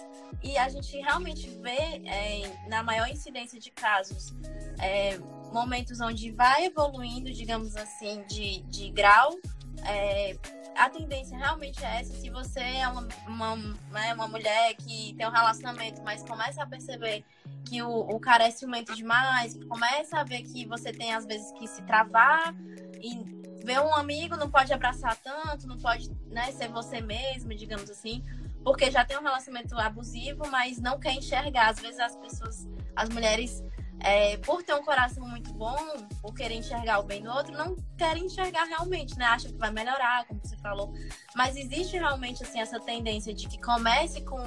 e a gente realmente vê é, na maior incidência de casos é, momentos onde vai evoluindo, digamos assim, de, de grau. É, a tendência realmente é essa. Se você é uma, uma, né, uma mulher que tem um relacionamento, mas começa a perceber que o, o cara é ciumento demais, começa a ver que você tem às vezes que se travar e ver um amigo não pode abraçar tanto, não pode né, ser você mesmo, digamos assim, porque já tem um relacionamento abusivo, mas não quer enxergar. Às vezes as pessoas, as mulheres é, por ter um coração muito bom, por querer enxergar o bem do outro, não querem enxergar realmente, né? Acham que vai melhorar, como você falou. Mas existe realmente, assim, essa tendência de que comece com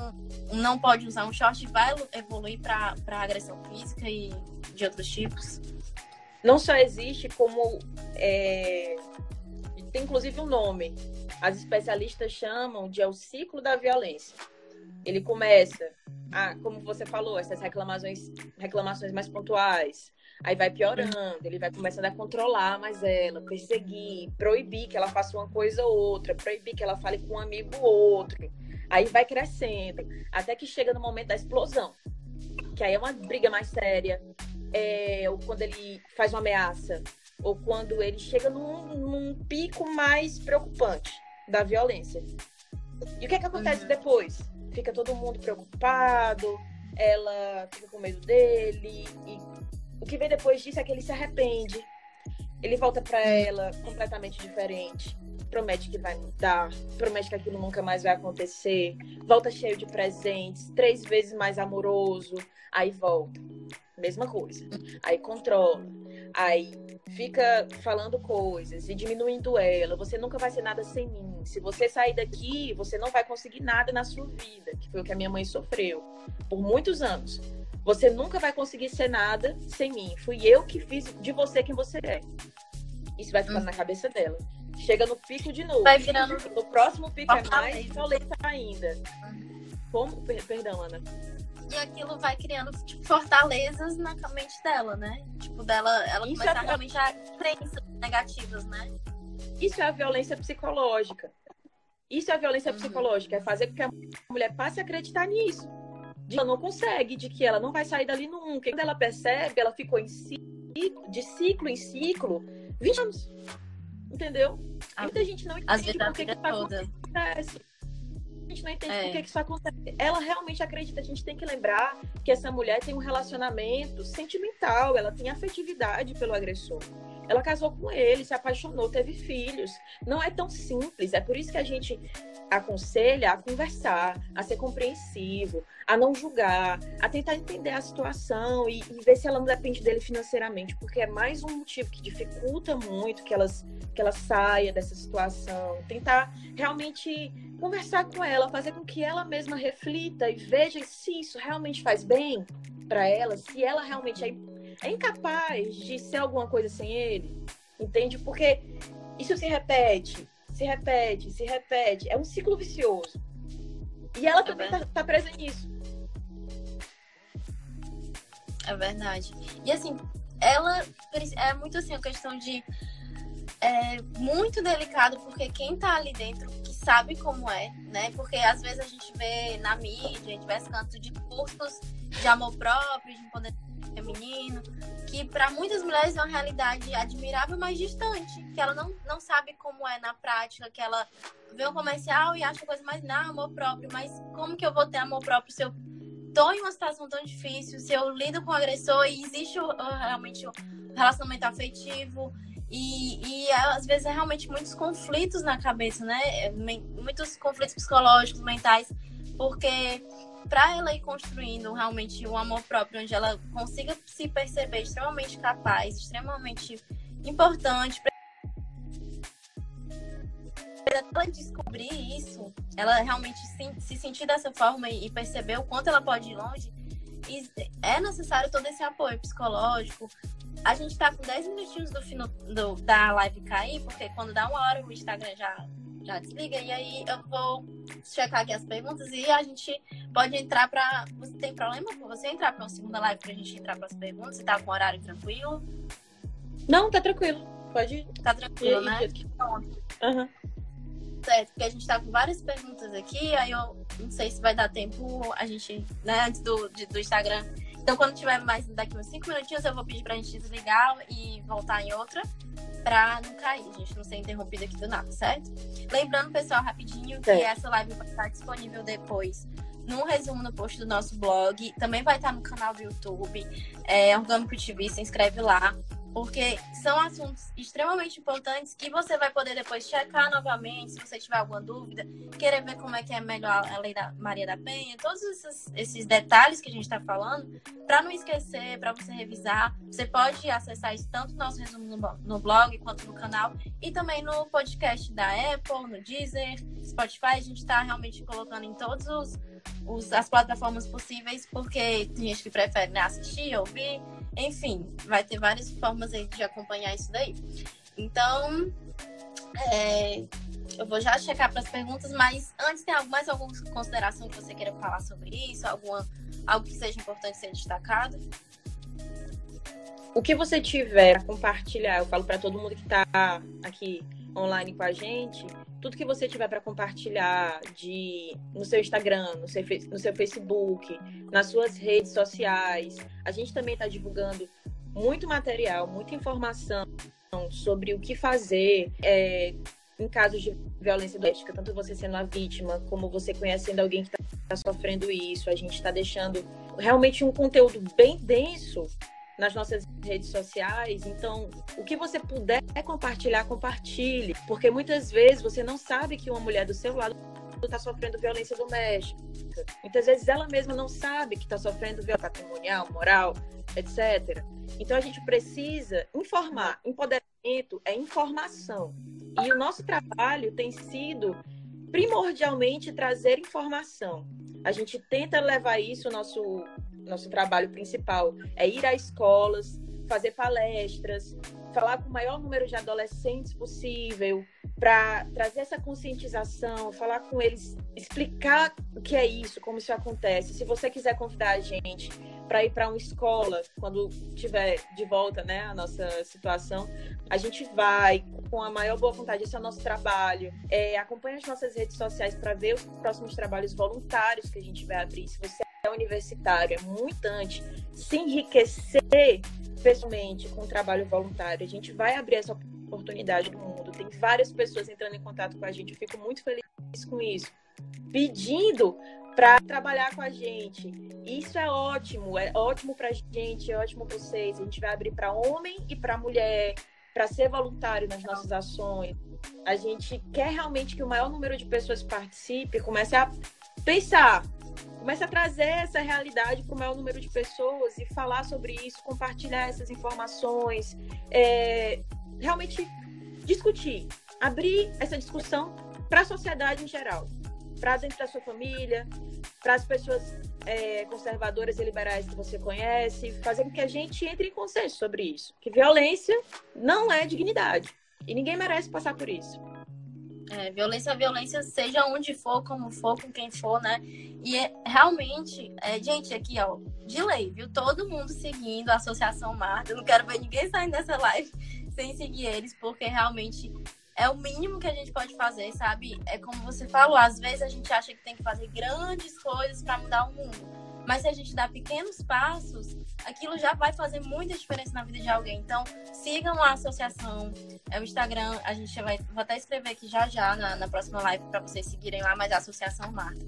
não pode usar um short e vai evoluir para agressão física e de outros tipos? Não só existe, como é... tem inclusive um nome. As especialistas chamam de é o ciclo da violência. Ele começa ah, como você falou, essas reclamações, reclamações mais pontuais. Aí vai piorando, ele vai começando a controlar mais ela, perseguir, proibir que ela faça uma coisa ou outra, proibir que ela fale com um amigo ou outro. Aí vai crescendo, até que chega no momento da explosão, que aí é uma briga mais séria, é, ou quando ele faz uma ameaça, ou quando ele chega num, num pico mais preocupante da violência. E o que é que acontece uhum. depois? Fica todo mundo preocupado, ela fica com medo dele. E o que vem depois disso é que ele se arrepende. Ele volta para ela completamente diferente. Promete que vai mudar, promete que aquilo nunca mais vai acontecer. Volta cheio de presentes, três vezes mais amoroso. Aí volta. Mesma coisa. Aí controla. Aí fica falando coisas e diminuindo ela. Você nunca vai ser nada sem mim. Se você sair daqui, você não vai conseguir nada na sua vida, que foi o que a minha mãe sofreu por muitos anos. Você nunca vai conseguir ser nada sem mim. Fui eu que fiz de você quem você é. Isso vai ficar na cabeça dela. Chega no pico de novo. Vai virando. No próximo pico é mais violenta ainda. Como? Perdão, Ana. e aquilo vai criando tipo, fortalezas na mente dela, né? Tipo, dela, ela Isso começa é... realmente a crenças negativas, né? Isso é a violência psicológica. Isso é a violência uhum. psicológica, é fazer com que a mulher passe a acreditar nisso. De que ela não consegue, de que ela não vai sair dali nunca. Quando ela percebe, ela ficou em ciclo, de ciclo em ciclo 20 anos. Entendeu? A... Muita gente não entende por que, que isso acontece. A gente não entende é. por que, que isso acontece. Ela realmente acredita. A gente tem que lembrar que essa mulher tem um relacionamento sentimental, ela tem afetividade pelo agressor. Ela casou com ele, se apaixonou, teve filhos. Não é tão simples. É por isso que a gente aconselha a conversar, a ser compreensivo, a não julgar, a tentar entender a situação e, e, ver se ela não depende dele financeiramente, porque é mais um motivo que dificulta muito que, elas, que ela saia dessa situação. Tentar realmente conversar com ela, fazer com que ela mesma reflita e veja se isso realmente faz bem para ela, se ela realmente é é incapaz de ser alguma coisa sem ele, entende? Porque isso se repete, se repete, se repete. É um ciclo vicioso. E ela é também tá, tá presa nisso. É verdade. E assim, ela é muito assim a questão de é muito delicado porque quem tá ali dentro que sabe como é, né? Porque às vezes a gente vê na mídia, em diversos cantos de cursos de amor próprio, de empoderamento feminino, que para muitas mulheres é uma realidade admirável, mas distante, que ela não, não sabe como é na prática, que ela vê um comercial e acha coisa mais, não, amor próprio, mas como que eu vou ter amor próprio se eu tô em uma situação tão difícil, se eu lido com o agressor e existe realmente o relacionamento afetivo, e, e às vezes é realmente muitos conflitos na cabeça, né? Muitos conflitos psicológicos, mentais, porque para ela ir construindo realmente um amor próprio, onde ela consiga se perceber extremamente capaz, extremamente importante, para ela descobrir isso, ela realmente se, se sentir dessa forma e, perceber o quanto ela pode ir longe, é necessário todo esse apoio psicológico. A gente tá com 10 minutinhos do, fino, do da live cair, porque quando dá uma hora o Instagram já já desliga. E aí eu vou checar aqui as perguntas e a gente pode entrar para. Você tem problema com você entrar para uma segunda live para a gente entrar para as perguntas? Você tá com horário tranquilo? Não, tá tranquilo. Pode ir. Tá tranquilo, e, né? Uhum. Certo, porque a gente tá com várias perguntas aqui, aí eu não sei se vai dar tempo a gente, né, antes do, de, do Instagram. Então, quando tiver mais daqui uns 5 minutinhos, eu vou pedir pra gente desligar e voltar em outra pra não cair, gente não ser interrompido aqui do nada, certo? Lembrando, pessoal, rapidinho, que é. essa live vai estar disponível depois no resumo no post do nosso blog. Também vai estar no canal do YouTube, é, Orgânico TV, se inscreve lá porque são assuntos extremamente importantes que você vai poder depois checar novamente, se você tiver alguma dúvida, querer ver como é que é melhor a lei da Maria da Penha, todos esses, esses detalhes que a gente está falando, para não esquecer, para você revisar, você pode acessar isso tanto no nosso resumo no, no, blog quanto no canal e também no podcast da Apple, no Deezer, Spotify, a gente está realmente colocando em todos os, os, as plataformas possíveis, porque tem gente que prefere né, assistir, ouvir, enfim, vai ter várias formas aí de acompanhar isso daí. Então, é, eu vou já checar para as perguntas, mas antes tem mais alguma consideração que você queira falar sobre isso? Alguma, algo que seja importante ser destacado? O que você tiver a compartilhar, eu falo para todo mundo que está aqui online com a gente, tudo que você tiver para compartilhar de no seu Instagram, no seu, no seu Facebook, nas suas redes sociais. A gente também está divulgando muito material, muita informação sobre o que fazer é, em casos de violência doméstica, tanto você sendo a vítima, como você conhecendo alguém que está sofrendo isso. A gente está deixando realmente um conteúdo bem denso nas nossas redes sociais. Então, o que você puder compartilhar, compartilhe. Porque muitas vezes você não sabe que uma mulher do seu lado está sofrendo violência doméstica. Muitas vezes ela mesma não sabe que está sofrendo violência patrimonial, moral, etc. Então a gente precisa informar. Empoderamento é informação. E o nosso trabalho tem sido primordialmente trazer informação. A gente tenta levar isso, nosso nosso trabalho principal é ir a escolas, fazer palestras, falar com o maior número de adolescentes possível, para trazer essa conscientização, falar com eles, explicar o que é isso, como isso acontece. Se você quiser convidar a gente para ir para uma escola, quando tiver de volta, né, a nossa situação, a gente vai com a maior boa vontade. Esse é o nosso trabalho. É, acompanhe as nossas redes sociais para ver os próximos trabalhos voluntários que a gente vai abrir. Se você é universitário, é muito se enriquecer pessoalmente com o trabalho voluntário. A gente vai abrir essa oportunidade no mundo. Tem várias pessoas entrando em contato com a gente. Eu fico muito feliz com isso. Pedindo para trabalhar com a gente. Isso é ótimo, é ótimo para a gente, é ótimo para vocês. A gente vai abrir para homem e para mulher, para ser voluntário nas nossas ações. A gente quer realmente que o maior número de pessoas participe, comece a pensar, comece a trazer essa realidade para o maior número de pessoas e falar sobre isso, compartilhar essas informações, é, realmente discutir, abrir essa discussão para a sociedade em geral para dentro da sua família, para as pessoas é, conservadoras e liberais que você conhece, fazer com que a gente entre em consenso sobre isso. Que violência não é dignidade. E ninguém merece passar por isso. É, violência violência, seja onde for, como for, com quem for, né? E é, realmente, é, gente, aqui, ó, de lei, viu? Todo mundo seguindo a Associação Marta. Eu não quero ver ninguém saindo dessa live sem seguir eles, porque realmente é o mínimo que a gente pode fazer, sabe? É como você falou, às vezes a gente acha que tem que fazer grandes coisas para mudar o mundo. Mas se a gente dá pequenos passos, aquilo já vai fazer muita diferença na vida de alguém. Então, sigam a associação, é o Instagram, a gente vai vou até escrever aqui já já na, na próxima live para vocês seguirem lá, mas a Associação Marta.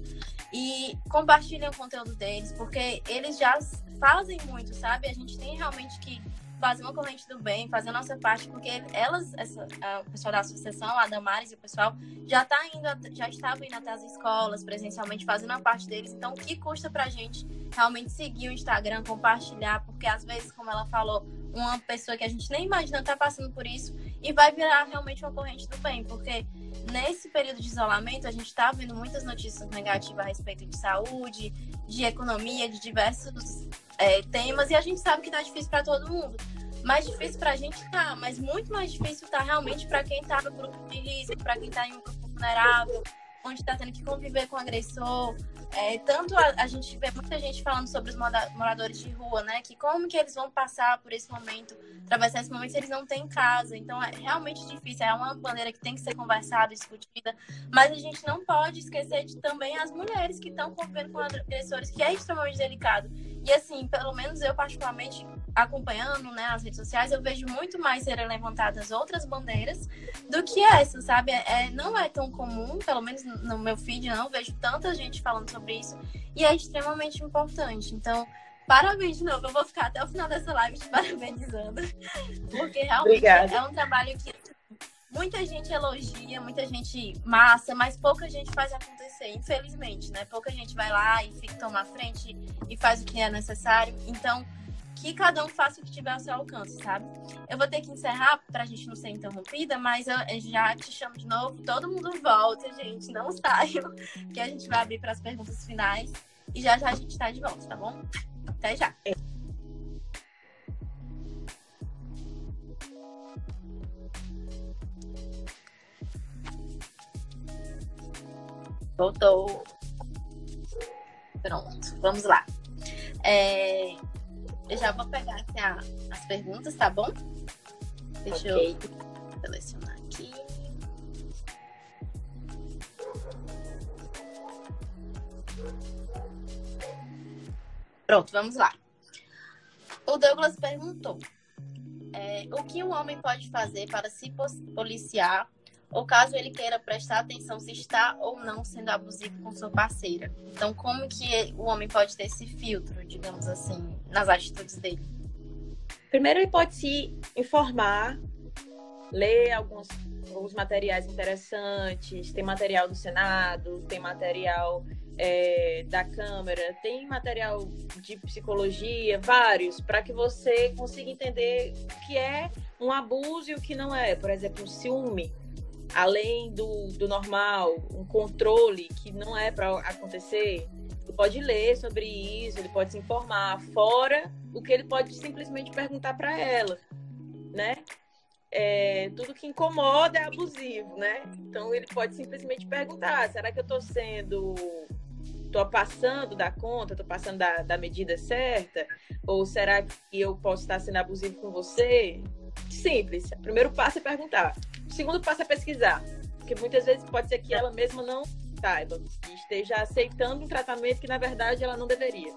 E compartilhem o conteúdo deles, porque eles já fazem muito, sabe? A gente tem realmente que fazer uma corrente do bem, fazer a nossa parte, porque elas, essa, a, o pessoal da associação, a Damares e o pessoal, já tá indo, já estavam indo até as escolas presencialmente, fazendo a parte deles. Então, o que custa pra gente realmente seguir o Instagram, compartilhar, porque às vezes, como ela falou, uma pessoa que a gente nem imagina tá passando por isso e vai virar realmente uma corrente do bem, porque nesse período de isolamento a gente está vendo muitas notícias negativas a respeito de saúde, de economia, de diversos é, temas e a gente sabe que tá difícil para todo mundo. Mais difícil para a gente tá, mas muito mais difícil tá realmente para quem tá no grupo de risco, para quem tá em um grupo vulnerável, onde está tendo que conviver com o agressor. É, tanto a, a, gente vê muita gente falando sobre os moradores de rua, né? Que como que eles vão passar por esse momento, atravessar esse momento se eles não têm casa. Então é realmente difícil, é uma bandeira que tem que ser conversada, discutida. Mas a gente não pode esquecer de também as mulheres que estão convivendo com agressores, que é extremamente delicado. E assim, pelo menos eu particularmente acompanhando né, as redes sociais, eu vejo muito mais serem levantadas outras bandeiras do que essa, sabe? É, não é tão comum, pelo menos no meu feed, não vejo tanta gente falando sobre isso, e é extremamente importante. Então, parabéns de novo, eu vou ficar até o final dessa live te parabenizando, porque realmente Obrigada. é um trabalho que muita gente elogia, muita gente massa, mas pouca gente faz acontecer, infelizmente, né? Pouca gente vai lá e fica tomar frente e faz o que é necessário. Então, que cada um faça o que tiver ao seu alcance, sabe? Eu vou ter que encerrar para a gente não ser interrompida, mas eu já te chamo de novo. Todo mundo volta, gente. Não saiam, que a gente vai abrir para as perguntas finais. E já já a gente está de volta, tá bom? Até já. Voltou. Pronto, vamos lá. É, eu já vou pegar aqui a, as perguntas, tá bom? Deixa okay. eu selecionar aqui. Pronto, vamos lá. O Douglas perguntou: é, o que um homem pode fazer para se policiar ou caso ele queira prestar atenção se está ou não sendo abusivo com sua parceira. Então, como que o homem pode ter esse filtro, digamos assim, nas atitudes dele? Primeiro, ele pode se informar, ler alguns, alguns materiais interessantes. Tem material do Senado, tem material é, da Câmara, tem material de psicologia, vários, para que você consiga entender o que é um abuso e o que não é. Por exemplo, o ciúme além do, do normal, um controle que não é para acontecer, ele pode ler sobre isso, ele pode se informar, fora o que ele pode simplesmente perguntar para ela, né? é, tudo que incomoda é abusivo, né? Então ele pode simplesmente perguntar: será que eu estou sendo. Estou passando da conta, estou passando da, da medida certa? Ou será que eu posso estar sendo abusivo com você? Simples. O primeiro passo é perguntar. O segundo passo é pesquisar. Porque muitas vezes pode ser que ela mesma não saiba e esteja aceitando um tratamento que, na verdade, ela não deveria.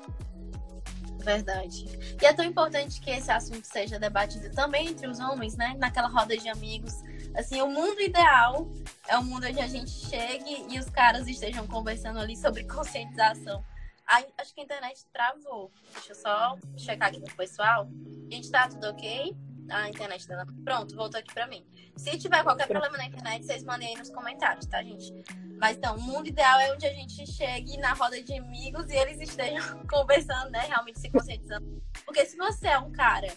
Verdade. E é tão importante que esse assunto seja debatido também entre os homens, né? Naquela roda de amigos. Assim, o mundo ideal é o mundo onde a gente chegue e os caras estejam conversando ali sobre conscientização. Ai, acho que a internet travou. Deixa eu só checar aqui com o pessoal. Gente, tá tudo ok? A internet dela. Pronto, voltou aqui para mim. Se tiver qualquer problema na internet, vocês mandem aí nos comentários, tá, gente? Mas então, o mundo ideal é onde a gente chegue na roda de amigos e eles estejam conversando, né? Realmente se conscientizando. Porque se você é um cara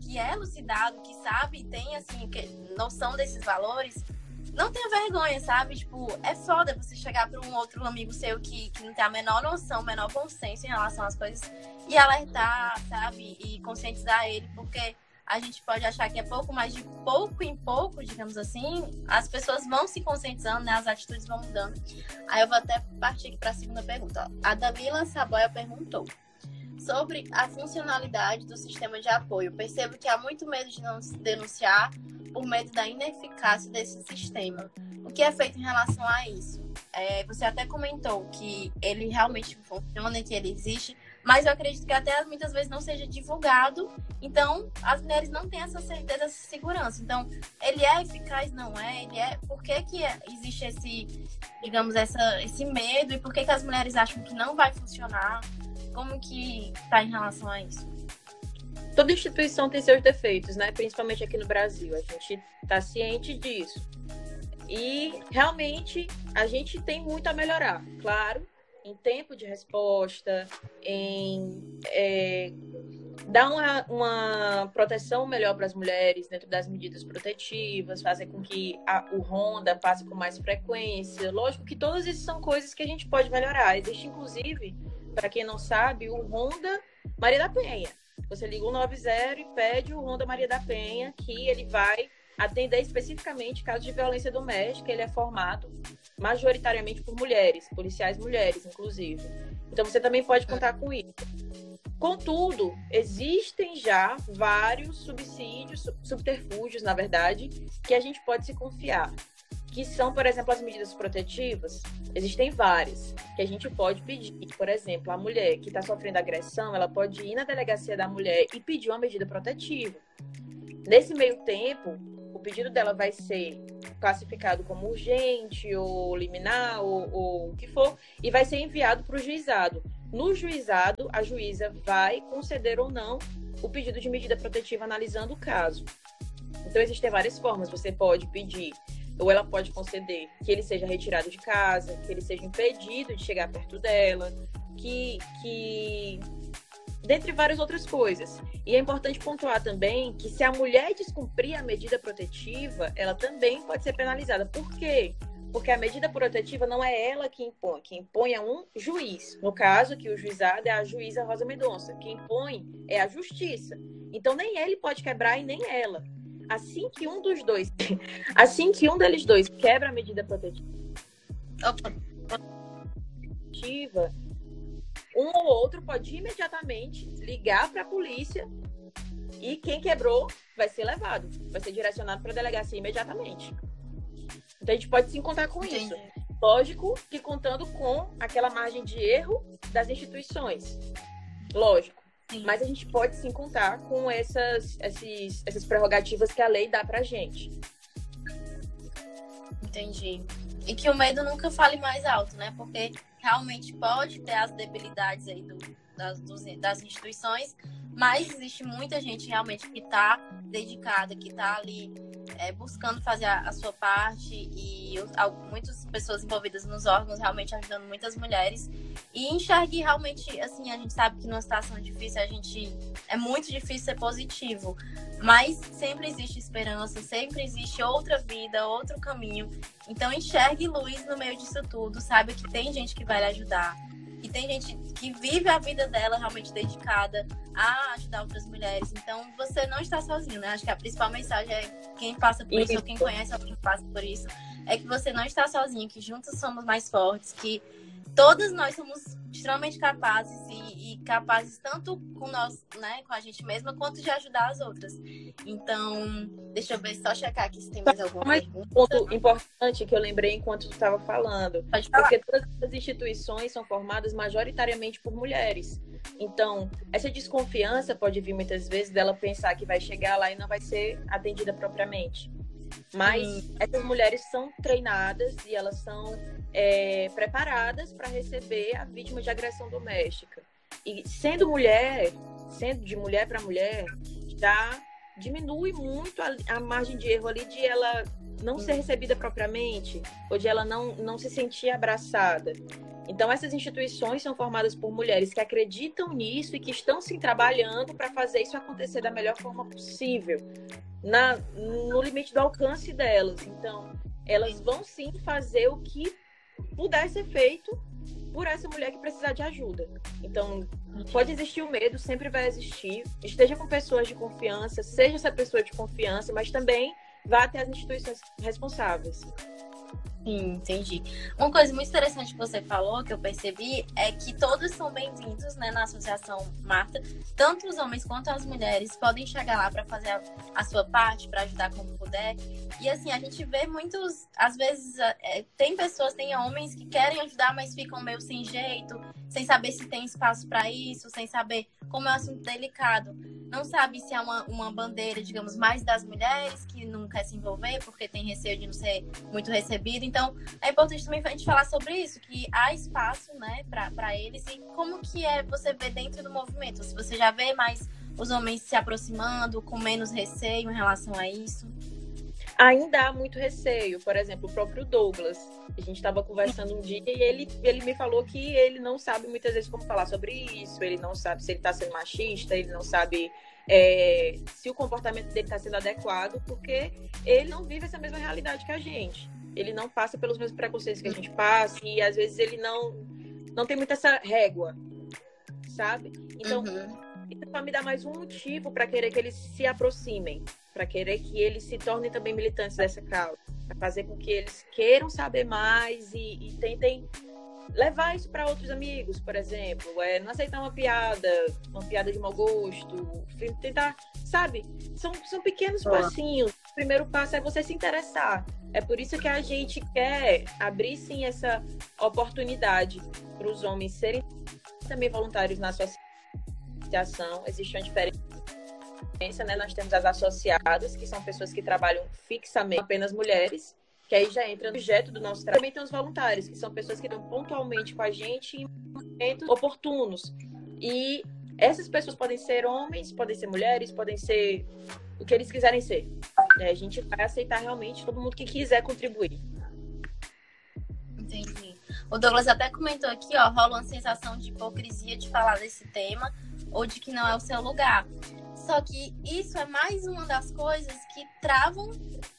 que é elucidado, que sabe, tem assim, que, noção desses valores, não tenha vergonha, sabe? Tipo, é foda você chegar para um outro amigo seu que, que não tem a menor noção, menor bom senso em relação às coisas e alertar, sabe? E conscientizar ele, porque a gente pode achar que é pouco, mas de pouco em pouco, digamos assim, as pessoas vão se conscientizando, né? As atitudes vão mudando. Aí eu vou até partir aqui para a segunda pergunta. Ó. A Damila Saboia perguntou sobre a funcionalidade do sistema de apoio. Percebo que há muito medo de não se denunciar por medo da ineficácia desse sistema. O que é feito em relação a isso? É, você até comentou que ele realmente funciona, que ele existe, mas eu acredito que até muitas vezes não seja divulgado, então as mulheres não têm essa certeza, essa segurança. Então, ele é eficaz, não é? Ele é. Por que, que existe esse, digamos, essa, esse medo e por que, que as mulheres acham que não vai funcionar? Como que está em relação a isso? Toda instituição tem seus defeitos, né? Principalmente aqui no Brasil. A gente está ciente disso. E realmente a gente tem muito a melhorar. Claro, em tempo de resposta, em é, dar uma, uma proteção melhor para as mulheres dentro das medidas protetivas, fazer com que a, o Honda passe com mais frequência. Lógico que todas essas são coisas que a gente pode melhorar. Existe, inclusive, para quem não sabe, o Honda Maria da Penha. Você liga o 90 e pede o Honda Maria da Penha, que ele vai atender especificamente casos de violência doméstica. Ele é formado majoritariamente por mulheres, policiais mulheres, inclusive. Então você também pode contar com isso. Contudo, existem já vários subsídios, subterfúgios, na verdade, que a gente pode se confiar. Que são, por exemplo, as medidas protetivas. Existem várias que a gente pode pedir. Por exemplo, a mulher que está sofrendo agressão, ela pode ir na delegacia da mulher e pedir uma medida protetiva. Nesse meio tempo, pedido dela vai ser classificado como urgente ou liminar ou, ou o que for e vai ser enviado para o juizado. No juizado, a juíza vai conceder ou não o pedido de medida protetiva analisando o caso. Então, existem várias formas. Você pode pedir, ou ela pode conceder, que ele seja retirado de casa, que ele seja impedido de chegar perto dela, que, que dentre várias outras coisas. E é importante pontuar também que se a mulher descumprir a medida protetiva, ela também pode ser penalizada. Por quê? Porque a medida protetiva não é ela que impõe, quem impõe é um juiz. No caso, que o juizado é a juíza Rosa Mendonça. Quem impõe é a justiça. Então nem ele pode quebrar e nem ela. Assim que um dos dois, assim que um deles dois quebra a medida protetiva, um ou outro pode imediatamente ligar para a polícia e quem quebrou vai ser levado, vai ser direcionado para a delegacia imediatamente. Então a gente pode se encontrar com Entendi. isso. Lógico que contando com aquela margem de erro das instituições. Lógico. Sim. Mas a gente pode se encontrar com essas, esses, essas prerrogativas que a lei dá pra gente. Entendi. E que o medo nunca fale mais alto, né? Porque realmente pode ter as debilidades aí do, das, dos, das instituições, mas existe muita gente realmente que está dedicada, que está ali é, buscando fazer a, a, sua parte e muitas pessoas envolvidas nos órgãos realmente ajudando muitas mulheres. E enxergue realmente assim a gente sabe que numa situação difícil a gente é muito difícil ser positivo mas sempre existe esperança sempre existe outra vida outro caminho. Então enxergue luz no meio disso tudo saiba que tem gente que vai lhe ajudar E tem gente que vive a vida dela realmente dedicada a ajudar outras mulheres. Então, você não está sozinho, né? Acho que a principal mensagem é quem passa por isso, isso ou quem conhece alguém que passa por isso, é que você não está sozinho, que juntos somos mais fortes, que todas nós somos extremamente capazes e, e, capazes tanto com nós, né, com a gente mesma, quanto de ajudar as outras. Então, deixa eu ver, só checar aqui se tem mais alguma mais Um ponto importante que eu lembrei enquanto tu estava falando, porque todas as instituições são formadas majoritariamente por mulheres. Então, essa desconfiança pode vir muitas vezes dela pensar que vai chegar lá e não vai ser atendida propriamente. Mas Sim. essas mulheres são treinadas e elas são é, preparadas para receber a vítima de agressão doméstica. E sendo mulher, sendo de mulher para mulher, já diminui muito a, a, margem de erro ali de ela não ser recebida propriamente, ou de ela não, não se sentir abraçada. Então, essas instituições são formadas por mulheres que acreditam nisso e que estão se trabalhando para fazer isso acontecer da melhor forma possível, na, no limite do alcance delas. Então, elas vão sim fazer o que puder ser feito por essa mulher que precisar de ajuda. Então, pode existir o medo, sempre vai existir. Esteja com pessoas de confiança, seja essa pessoa de confiança, mas também vá até as instituições responsáveis. Sim, entendi. Uma coisa muito interessante que você falou, que eu percebi, é que todos são bem-vindos né, na Associação Marta. Tanto os homens quanto as mulheres podem chegar lá para fazer a, a, sua parte, para ajudar como puder. E assim, a gente vê muitos. Às vezes, é, tem pessoas, tem homens que querem ajudar, mas ficam meio sem jeito, sem saber se tem espaço para isso, sem saber como é um assunto delicado. Não sabe se é uma, uma bandeira, digamos, mais das mulheres que não quer se envolver porque tem receio de não ser muito recebido. Então, é importante também a gente falar sobre isso, que há espaço, né, para eles e como que é você ver dentro do movimento. Se você já vê mais os homens se aproximando com menos receio em relação a isso ainda há muito receio. Por exemplo, o próprio Douglas. A gente estava conversando um dia e ele, ele me falou que ele não sabe muitas vezes como falar sobre isso, ele não sabe se ele está sendo machista, ele não sabe é, se o comportamento dele está sendo adequado, porque ele não vive essa mesma realidade que a gente. Ele não passa pelos mesmos preconceitos que a gente passa e às vezes ele não, não tem muito essa régua, sabe? Então, uhum. isso só me dá mais um motivo para querer que eles se aproximem para querer que eles se tornem também militantes dessa causa, para fazer com que eles queiram saber mais e, e tentem levar isso para outros amigos, por exemplo, é não aceitar uma piada, uma piada de mau gosto, tentar, sabe? São, são pequenos passinhos. O primeiro passo é você se interessar. É por isso que a gente quer abrir sim essa oportunidade para os homens serem também voluntários na associação. Existe uma diferença né, nós temos as associadas, que são pessoas que trabalham fixamente, apenas mulheres, que aí já entra no objeto do nosso trabalho. Também tem os voluntários, que são pessoas que estão pontualmente com a gente em momentos oportunos. E essas pessoas podem ser homens, podem ser mulheres, podem ser o que eles quiserem ser. A gente vai aceitar realmente todo mundo que quiser contribuir. Entendi. O Douglas até comentou aqui, ó, rola uma sensação de hipocrisia de falar desse tema ou de que não é o seu lugar. Só que isso é mais uma das coisas que travam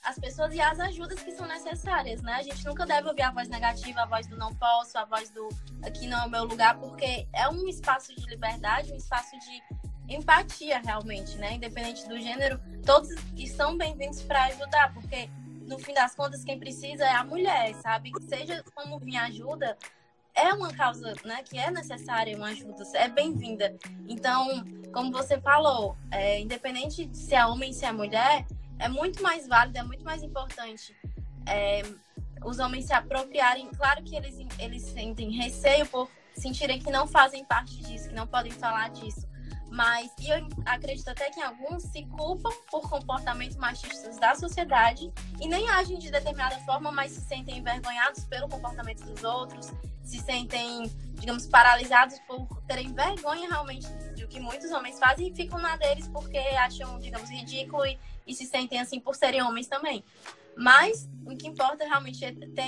as pessoas e as ajudas que são necessárias, né? A gente nunca deve ouvir a voz negativa, a voz do não posso, a voz do aqui não é o meu lugar, porque é um espaço de liberdade, um espaço de empatia realmente, né? Independente do gênero, todos estão bem-vindos para ajudar, porque no fim das contas quem precisa é a mulher, sabe? Seja como vir ajuda, é uma causa né, que é necessária uma ajuda, é bem-vinda. Então, como você falou, é, independente de se é homem se é mulher, é muito mais válido, é muito mais importante é, os homens se apropriarem. Claro que eles, eles sentem receio por sentirem que não fazem parte disso, que não podem falar disso. Mas e eu acredito até que alguns se culpam por comportamentos machistas da sociedade e nem agem de determinada forma, mas se sentem envergonhados pelo comportamento dos outros, se sentem, digamos, paralisados por terem vergonha realmente do que muitos homens fazem e ficam na deles porque acham, digamos, ridículo e, e se sentem assim por serem homens também. Mas o que importa realmente é ter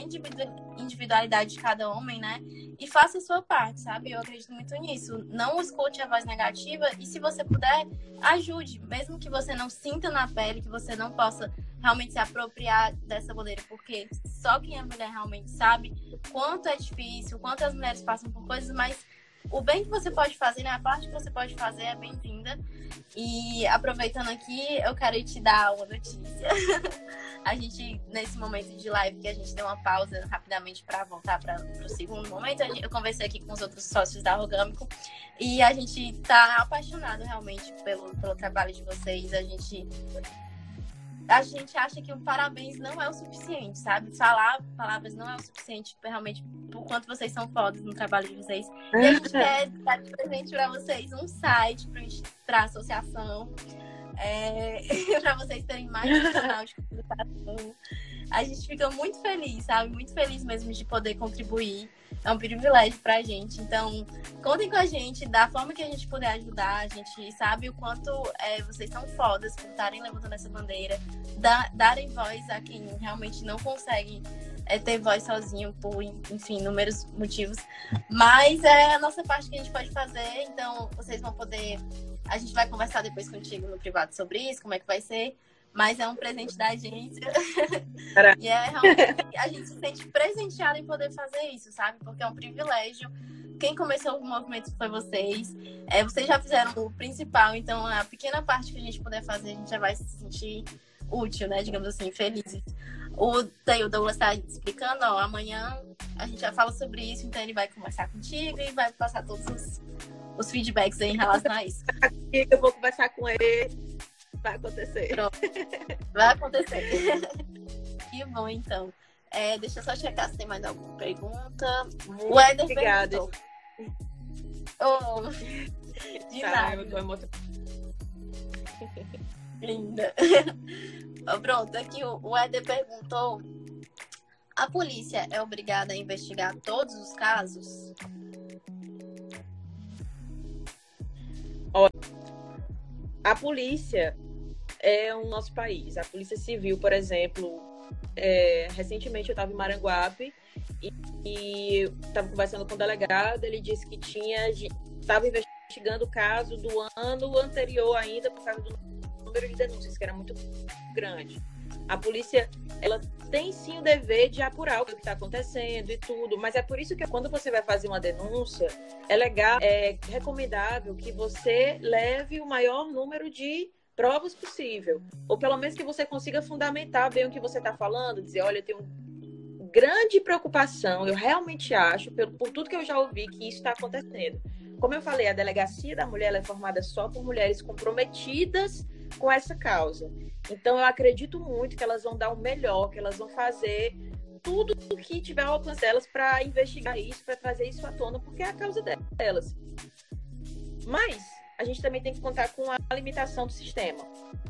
individualidade de cada homem, né? E faça a sua parte, sabe? Eu acredito muito nisso. Não escute a voz negativa e, se você puder, ajude. Mesmo que você não sinta na pele, que você não possa realmente se apropriar dessa bandeira, porque só quem é mulher realmente sabe quanto é difícil, quanto as mulheres passam por coisas, mas o bem que você pode fazer, né? A parte que você pode fazer é bem-vinda. E aproveitando aqui, eu quero te dar uma notícia. a gente, nesse momento de live, que a gente deu uma pausa rapidamente para voltar para o segundo momento, eu conversei aqui com os outros sócios da Orgâmico e a gente está apaixonado realmente pelo, pelo trabalho de vocês. A gente a gente acha que o parabéns não é o suficiente, sabe? Falar palavras não é o suficiente realmente por quanto vocês são fodas no trabalho de vocês. E a gente quer dar de presente para vocês um site para a associação, é, para vocês terem mais canal de comunicação. A gente fica muito feliz, sabe? Muito feliz mesmo de poder contribuir é um privilégio pra gente. Então, contem com a gente da forma que a gente puder ajudar. A gente sabe o quanto é, vocês são fodas por estarem levantando essa bandeira, da, darem voz a quem realmente não consegue é, ter voz sozinho por, enfim, inúmeros motivos. Mas é a nossa parte que a gente pode fazer. Então, vocês vão poder. A gente vai conversar depois contigo no privado sobre isso, como é que vai ser mas é um presente da agência. e é realmente a gente se sente presenteada em poder fazer isso, sabe? Porque é um privilégio. Quem começou o movimento foi vocês. É, vocês já fizeram o principal, então a pequena parte que a gente puder fazer, a gente já vai se sentir útil, né? Digamos assim, felizes. O, daí o Douglas está explicando, ó, amanhã a gente já fala sobre isso, então ele vai conversar contigo e vai passar todos os, os feedbacks em relação a isso. Eu vou conversar com ele Vai acontecer. Pronto. Vai acontecer. que bom, então. É, deixa eu só checar se tem mais alguma pergunta. Muito o Eder obrigada. Oh, de tá, nada. Muito... Linda. Pronto, aqui o Eder perguntou: a polícia é obrigada a investigar todos os casos? A polícia é o nosso país. A Polícia Civil, por exemplo, é, recentemente eu estava em Maranguape e estava conversando com o delegado, ele disse que tinha estava investigando o caso do ano anterior ainda por causa do número de denúncias que era muito grande. A polícia ela tem sim o dever de apurar o que está acontecendo e tudo, mas é por isso que quando você vai fazer uma denúncia, é legal, é recomendável que você leve o maior número de provas possível. Ou pelo menos que você consiga fundamentar bem o que você está falando, dizer, olha, eu tenho grande preocupação, eu realmente acho, por, por tudo que eu já ouvi, que isso está acontecendo. Como eu falei, a delegacia da mulher é formada só por mulheres comprometidas com essa causa. Então, eu acredito muito que elas vão dar o melhor, que elas vão fazer tudo o que tiver ao alcance delas para investigar isso, para trazer isso à tona, porque é a causa delas. Mas a gente também tem que contar com a limitação do sistema.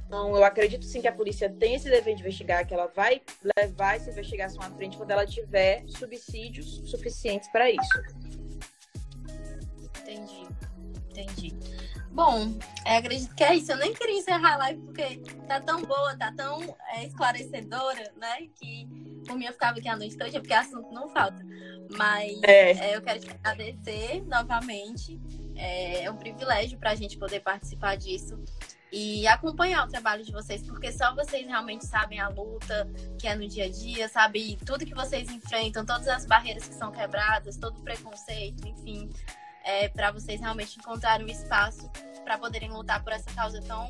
Então, eu acredito sim que a polícia tem esse dever de investigar, que ela vai levar essa investigação à frente quando ela tiver subsídios suficientes para isso. Entendi, entendi. Bom, é, acredito que é isso. Eu nem queria encerrar a live porque tá tão boa, tá tão é, esclarecedora, né? Que por mim eu ficava aqui a noite toda, porque assunto não falta. Mas é. É, eu quero te agradecer novamente. É, é um privilégio para a gente poder participar disso e acompanhar o trabalho de vocês, porque só vocês realmente sabem a luta que é no dia a dia, sabe tudo que vocês enfrentam, todas as barreiras que são quebradas, todo o preconceito, enfim, é, para vocês realmente encontrarem um espaço para poderem lutar por essa causa tão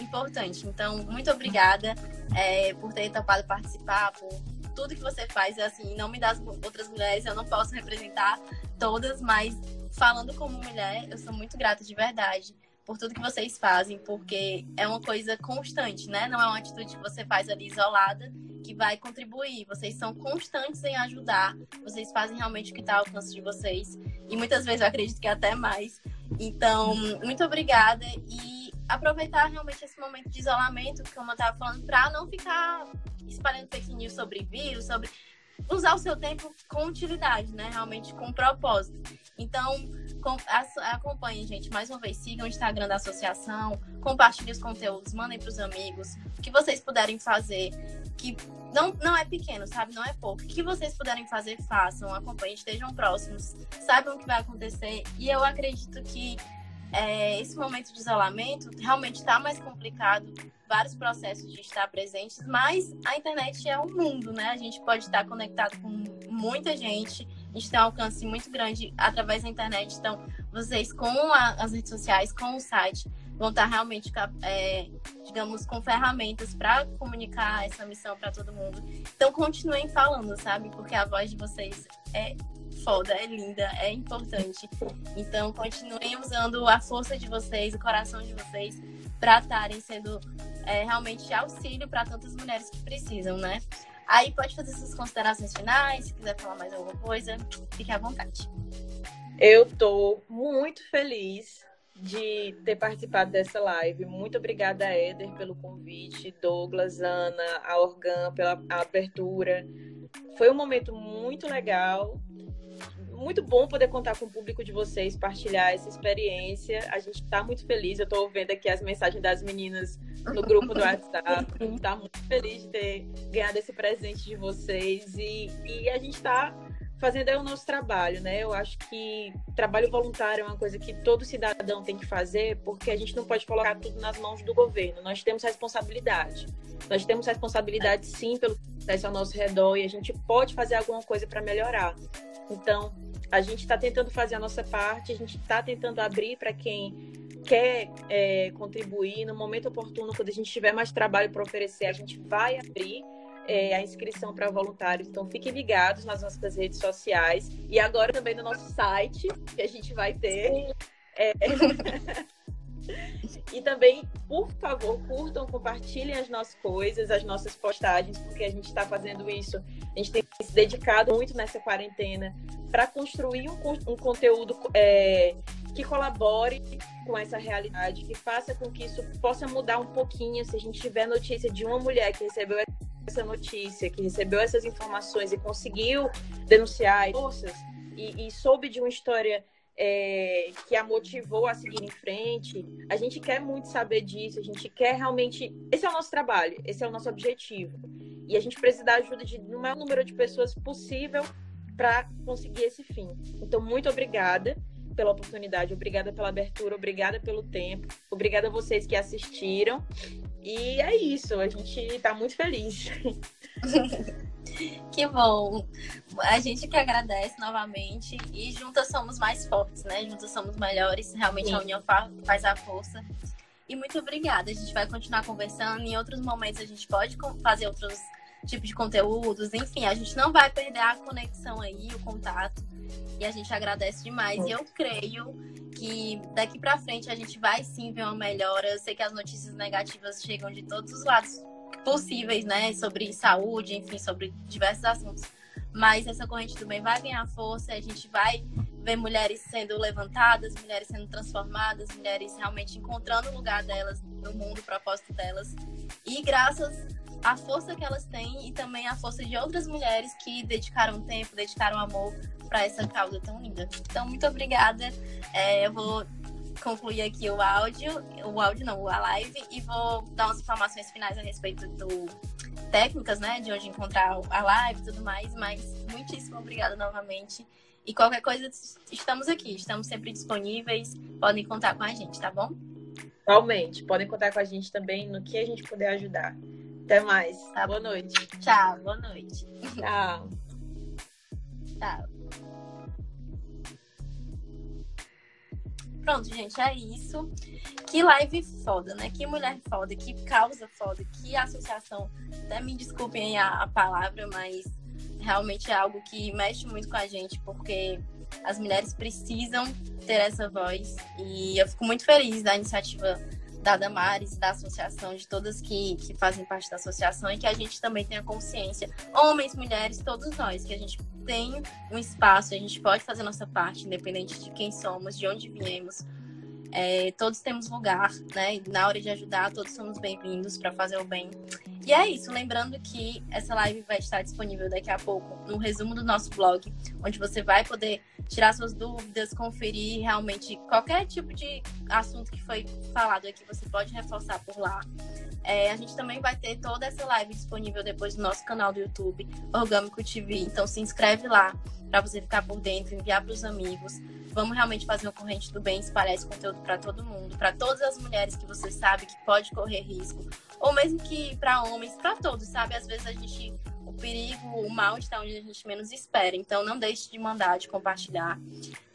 importante. Então, muito obrigada é, por ter topado participar, por tudo que você faz. Assim, em nome das outras mulheres, eu não posso representar todas, mas falando como mulher, eu sou muito grata de verdade por tudo que vocês fazem, porque é uma coisa constante, né? Não é uma atitude que você faz ali isolada que vai contribuir. Vocês são constantes em ajudar, vocês fazem realmente o que está ao alcance de vocês, e muitas vezes eu acredito que até mais. Então, muito obrigada e aproveitar realmente esse momento de isolamento, como eu estava falando, para não ficar espalhando fake news sobre vírus, sobre usar o seu tempo com utilidade, né? Realmente com propósito. Então, com, acompanhem, gente. Mais uma vez, sigam o Instagram da associação, compartilhem os conteúdos, mandem para os amigos. O que vocês puderem fazer, que não, não é pequeno, sabe? Não é pouco. O que vocês puderem fazer, façam, acompanhem, estejam próximos, saibam o que vai acontecer. E eu acredito que é, esse momento de isolamento realmente está mais complicado, vários processos de estar presentes, mas a internet é um mundo, né? A gente pode estar conectado com muita gente, a gente tem um alcance muito grande através da internet. Então, vocês com a, as redes sociais, com o site, vão estar realmente, é, digamos, com ferramentas para comunicar essa missão para todo mundo. Então, continuem falando, sabe? Porque a voz de vocês é foda, é linda, é importante. Então, continuem usando a força de vocês, o coração de vocês, para estarem sendo é, realmente auxílio para tantas mulheres que precisam, né? Aí pode fazer suas considerações finais, se quiser falar mais alguma coisa, fique à vontade. Eu tô muito feliz de ter participado dessa live. Muito obrigada, Éder, pelo convite, Douglas, Ana, a Organ, pela abertura. Foi um momento muito legal muito bom poder contar com o público de vocês, partilhar essa experiência. A gente está muito feliz. Eu estou vendo aqui as mensagens das meninas no grupo do WhatsApp. Está muito feliz de ter ganhado esse presente de vocês. E, e a gente está fazendo aí o nosso trabalho, né? Eu acho que trabalho voluntário é uma coisa que todo cidadão tem que fazer, porque a gente não pode colocar tudo nas mãos do governo. Nós temos responsabilidade. Nós temos responsabilidade sim pelo que acontece ao nosso redor e a gente pode fazer alguma coisa para melhorar. Então, a gente está tentando fazer a nossa parte, a gente está tentando abrir para quem quer é, contribuir. No momento oportuno, quando a gente tiver mais trabalho para oferecer, a gente vai abrir é, a inscrição para voluntários. Então, fiquem ligados nas nossas redes sociais e agora também no nosso site, que a gente vai ter. É... E também, por favor, curtam, compartilhem as nossas coisas, as nossas postagens, porque a gente está fazendo isso. A gente tem se dedicado muito nessa quarentena para construir um, um conteúdo é, que colabore com essa realidade, que faça com que isso possa mudar um pouquinho. Se a gente tiver notícia de uma mulher que recebeu essa notícia, que recebeu essas informações e conseguiu denunciar forças e, e soube de uma história é, que a motivou a seguir em frente. A gente quer muito saber disso, a gente quer realmente. Esse é o nosso trabalho, esse é o nosso objetivo. E a gente precisa da ajuda de no maior número de pessoas possível para conseguir esse fim. Então, muito obrigada pela oportunidade, obrigada pela abertura, obrigada pelo tempo, obrigada a vocês que assistiram. E é isso, a gente está muito feliz. Que bom. A gente que agradece novamente e juntas somos mais fortes, né? Juntas somos melhores. Realmente Sim. a união faz a força. E muito obrigada. A gente vai continuar conversando. Em outros momentos a gente pode fazer outros tipos de conteúdos. Enfim, a gente não vai perder a conexão aí, o contato. E a gente agradece demais. E eu creio que daqui para frente a gente vai sim ver uma melhora. Eu sei que as notícias negativas chegam de todos os lados possíveis, né? Sobre saúde, enfim, sobre diversos assuntos. Mas essa corrente do bem vai ganhar força, a gente vai ver mulheres sendo levantadas, mulheres sendo transformadas, mulheres realmente encontrando o lugar delas no mundo, o propósito delas. E graças à força que elas têm e também à força de outras mulheres que dedicaram tempo, dedicaram amor para essa causa tão linda. Então, muito obrigada. É, eu vou concluir aqui o áudio, o áudio não, a live, e vou dar umas informações finais a respeito do técnicas, né, de onde encontrar a live e tudo mais, mas muitíssimo obrigada novamente. E qualquer coisa, estamos aqui, estamos sempre disponíveis, podem contar com a gente, tá bom? Igualmente, podem contar com a gente também no que a gente puder ajudar. Até mais. Tá boa noite. Tchau, boa noite. Tchau. Tchau. Pronto, gente, é isso. Que live foda, né? Que mulher foda, que causa foda, que associação. Até me desculpem a, a palavra, mas realmente é algo que mexe muito com a gente, porque as mulheres precisam ter essa voz. E eu fico muito feliz da iniciativa da Damares, da associação, de todas que, que fazem parte da associação e que a gente também tenha consciência, homens, mulheres, todos nós, que a gente tem um espaço, a gente pode fazer nossa parte, independente de quem somos, de onde viemos. É, todos temos lugar, né? Na hora de ajudar, todos somos bem-vindos para fazer o bem. E é isso, lembrando que essa live vai estar disponível daqui a pouco no resumo do nosso blog, onde você vai poder tirar suas dúvidas, conferir realmente qualquer tipo de assunto que foi falado aqui, você pode reforçar por lá. É, a gente também vai ter toda essa live disponível depois no nosso canal do YouTube, Orgânico TV. Então se inscreve lá para você ficar por dentro, enviar para os amigos. Vamos realmente fazer uma corrente do bem, espalhar esse conteúdo para todo mundo, para todas as mulheres que você sabe que pode correr risco, ou mesmo que para homens, para todos, sabe? Às vezes a gente o perigo, o mal está onde a gente menos espera. Então não deixe de mandar, de compartilhar.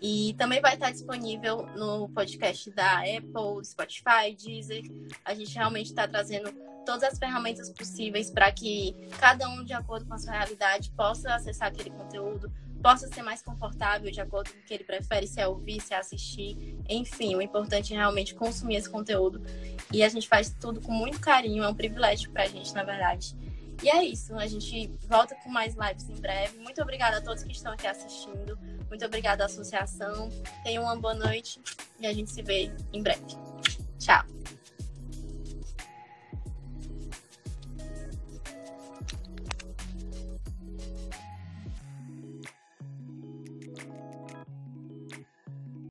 E também vai estar disponível no podcast da Apple, Spotify, Deezer. A gente realmente está trazendo todas as ferramentas possíveis para que cada um, de acordo com a sua realidade, possa acessar aquele conteúdo, possa ser mais confortável de acordo com o que ele prefere, se é ouvir, se é assistir. Enfim, o importante é realmente consumir esse conteúdo. E a gente faz tudo com muito carinho, é um privilégio para a gente, na verdade. E é isso, a gente volta com mais lives em breve. Muito obrigada a todos que estão aqui assistindo. Muito obrigada à associação. Tenham uma boa noite e a gente se vê em breve. Tchau.